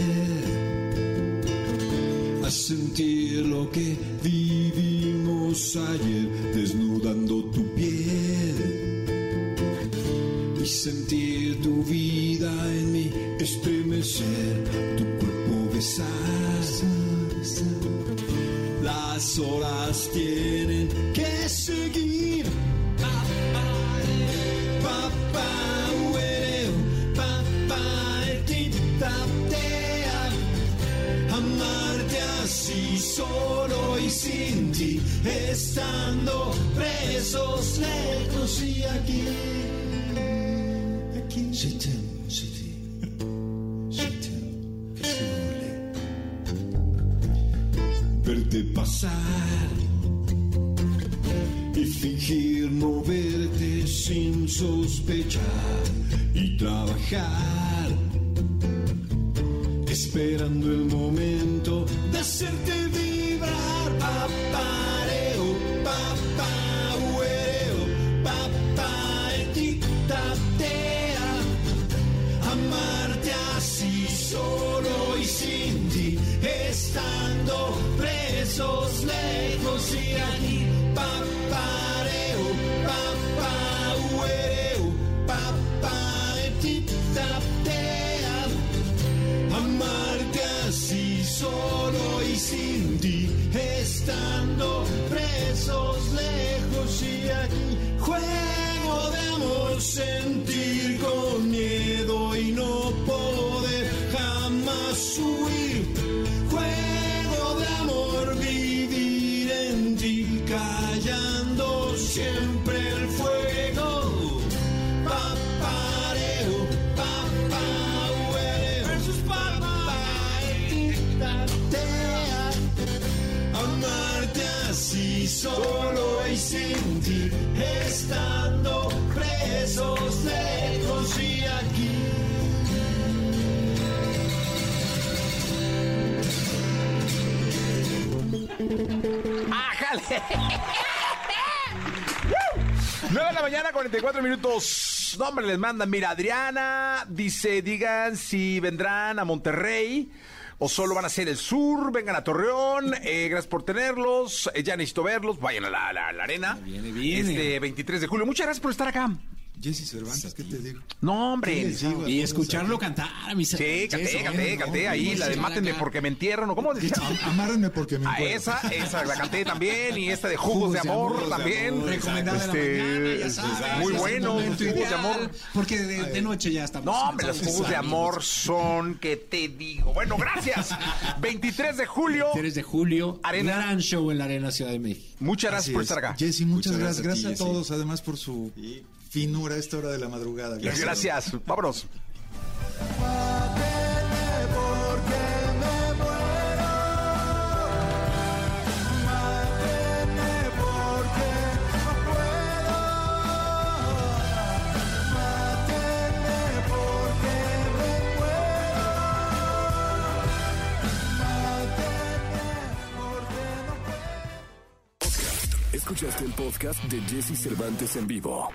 a sentir lo que vivimos ayer, desnudando tu piel y sentir tu vida en mí, estremecer, tu cuerpo besar. Las horas tienen que seguir. Así solo y sin ti, estando presos lejos y. Aquí. Verte pasar y fingir no verte sin sospechar y trabajar esperando el momento de hacerte vibrar. Papareo papá huereo papá tatea amarte así solo presos lejos y 54 minutos. Nombre les manda. Mira, Adriana dice: digan si vendrán a Monterrey o solo van a ser el sur, vengan a Torreón, eh, gracias por tenerlos, eh, ya necesito verlos, vayan a la, la, la arena. Viene, viene. Este 23 de julio. Muchas gracias por estar acá. Jesse Cervantes, ¿qué te digo? No, hombre. ¿Qué les digo a Y escucharlo cantar, a mis Sí, canté, canté, canté ahí. La de Mátenme porque me entierran. ¿o ¿Cómo decía? Am- Amárrenme porque me A encuentro. esa, esa la canté también. Y esta de Jugos, de Amor, también. Recomendada de la mañana, ya sabes. Muy bueno, Jugos de Amor. Porque de, de noche ya estamos. No, hombre, los jugos de amor son, que te digo? Bueno, gracias. 23 de julio. 3 de julio, Arena. gran show en la Arena Ciudad de México. Muchas gracias por es. estar acá. Jesse, muchas, gracias. gracias a todos, además, por su finura a esta hora de la madrugada. Gracias. Vámonos. Escuchaste el podcast de Jesse Cervantes en vivo.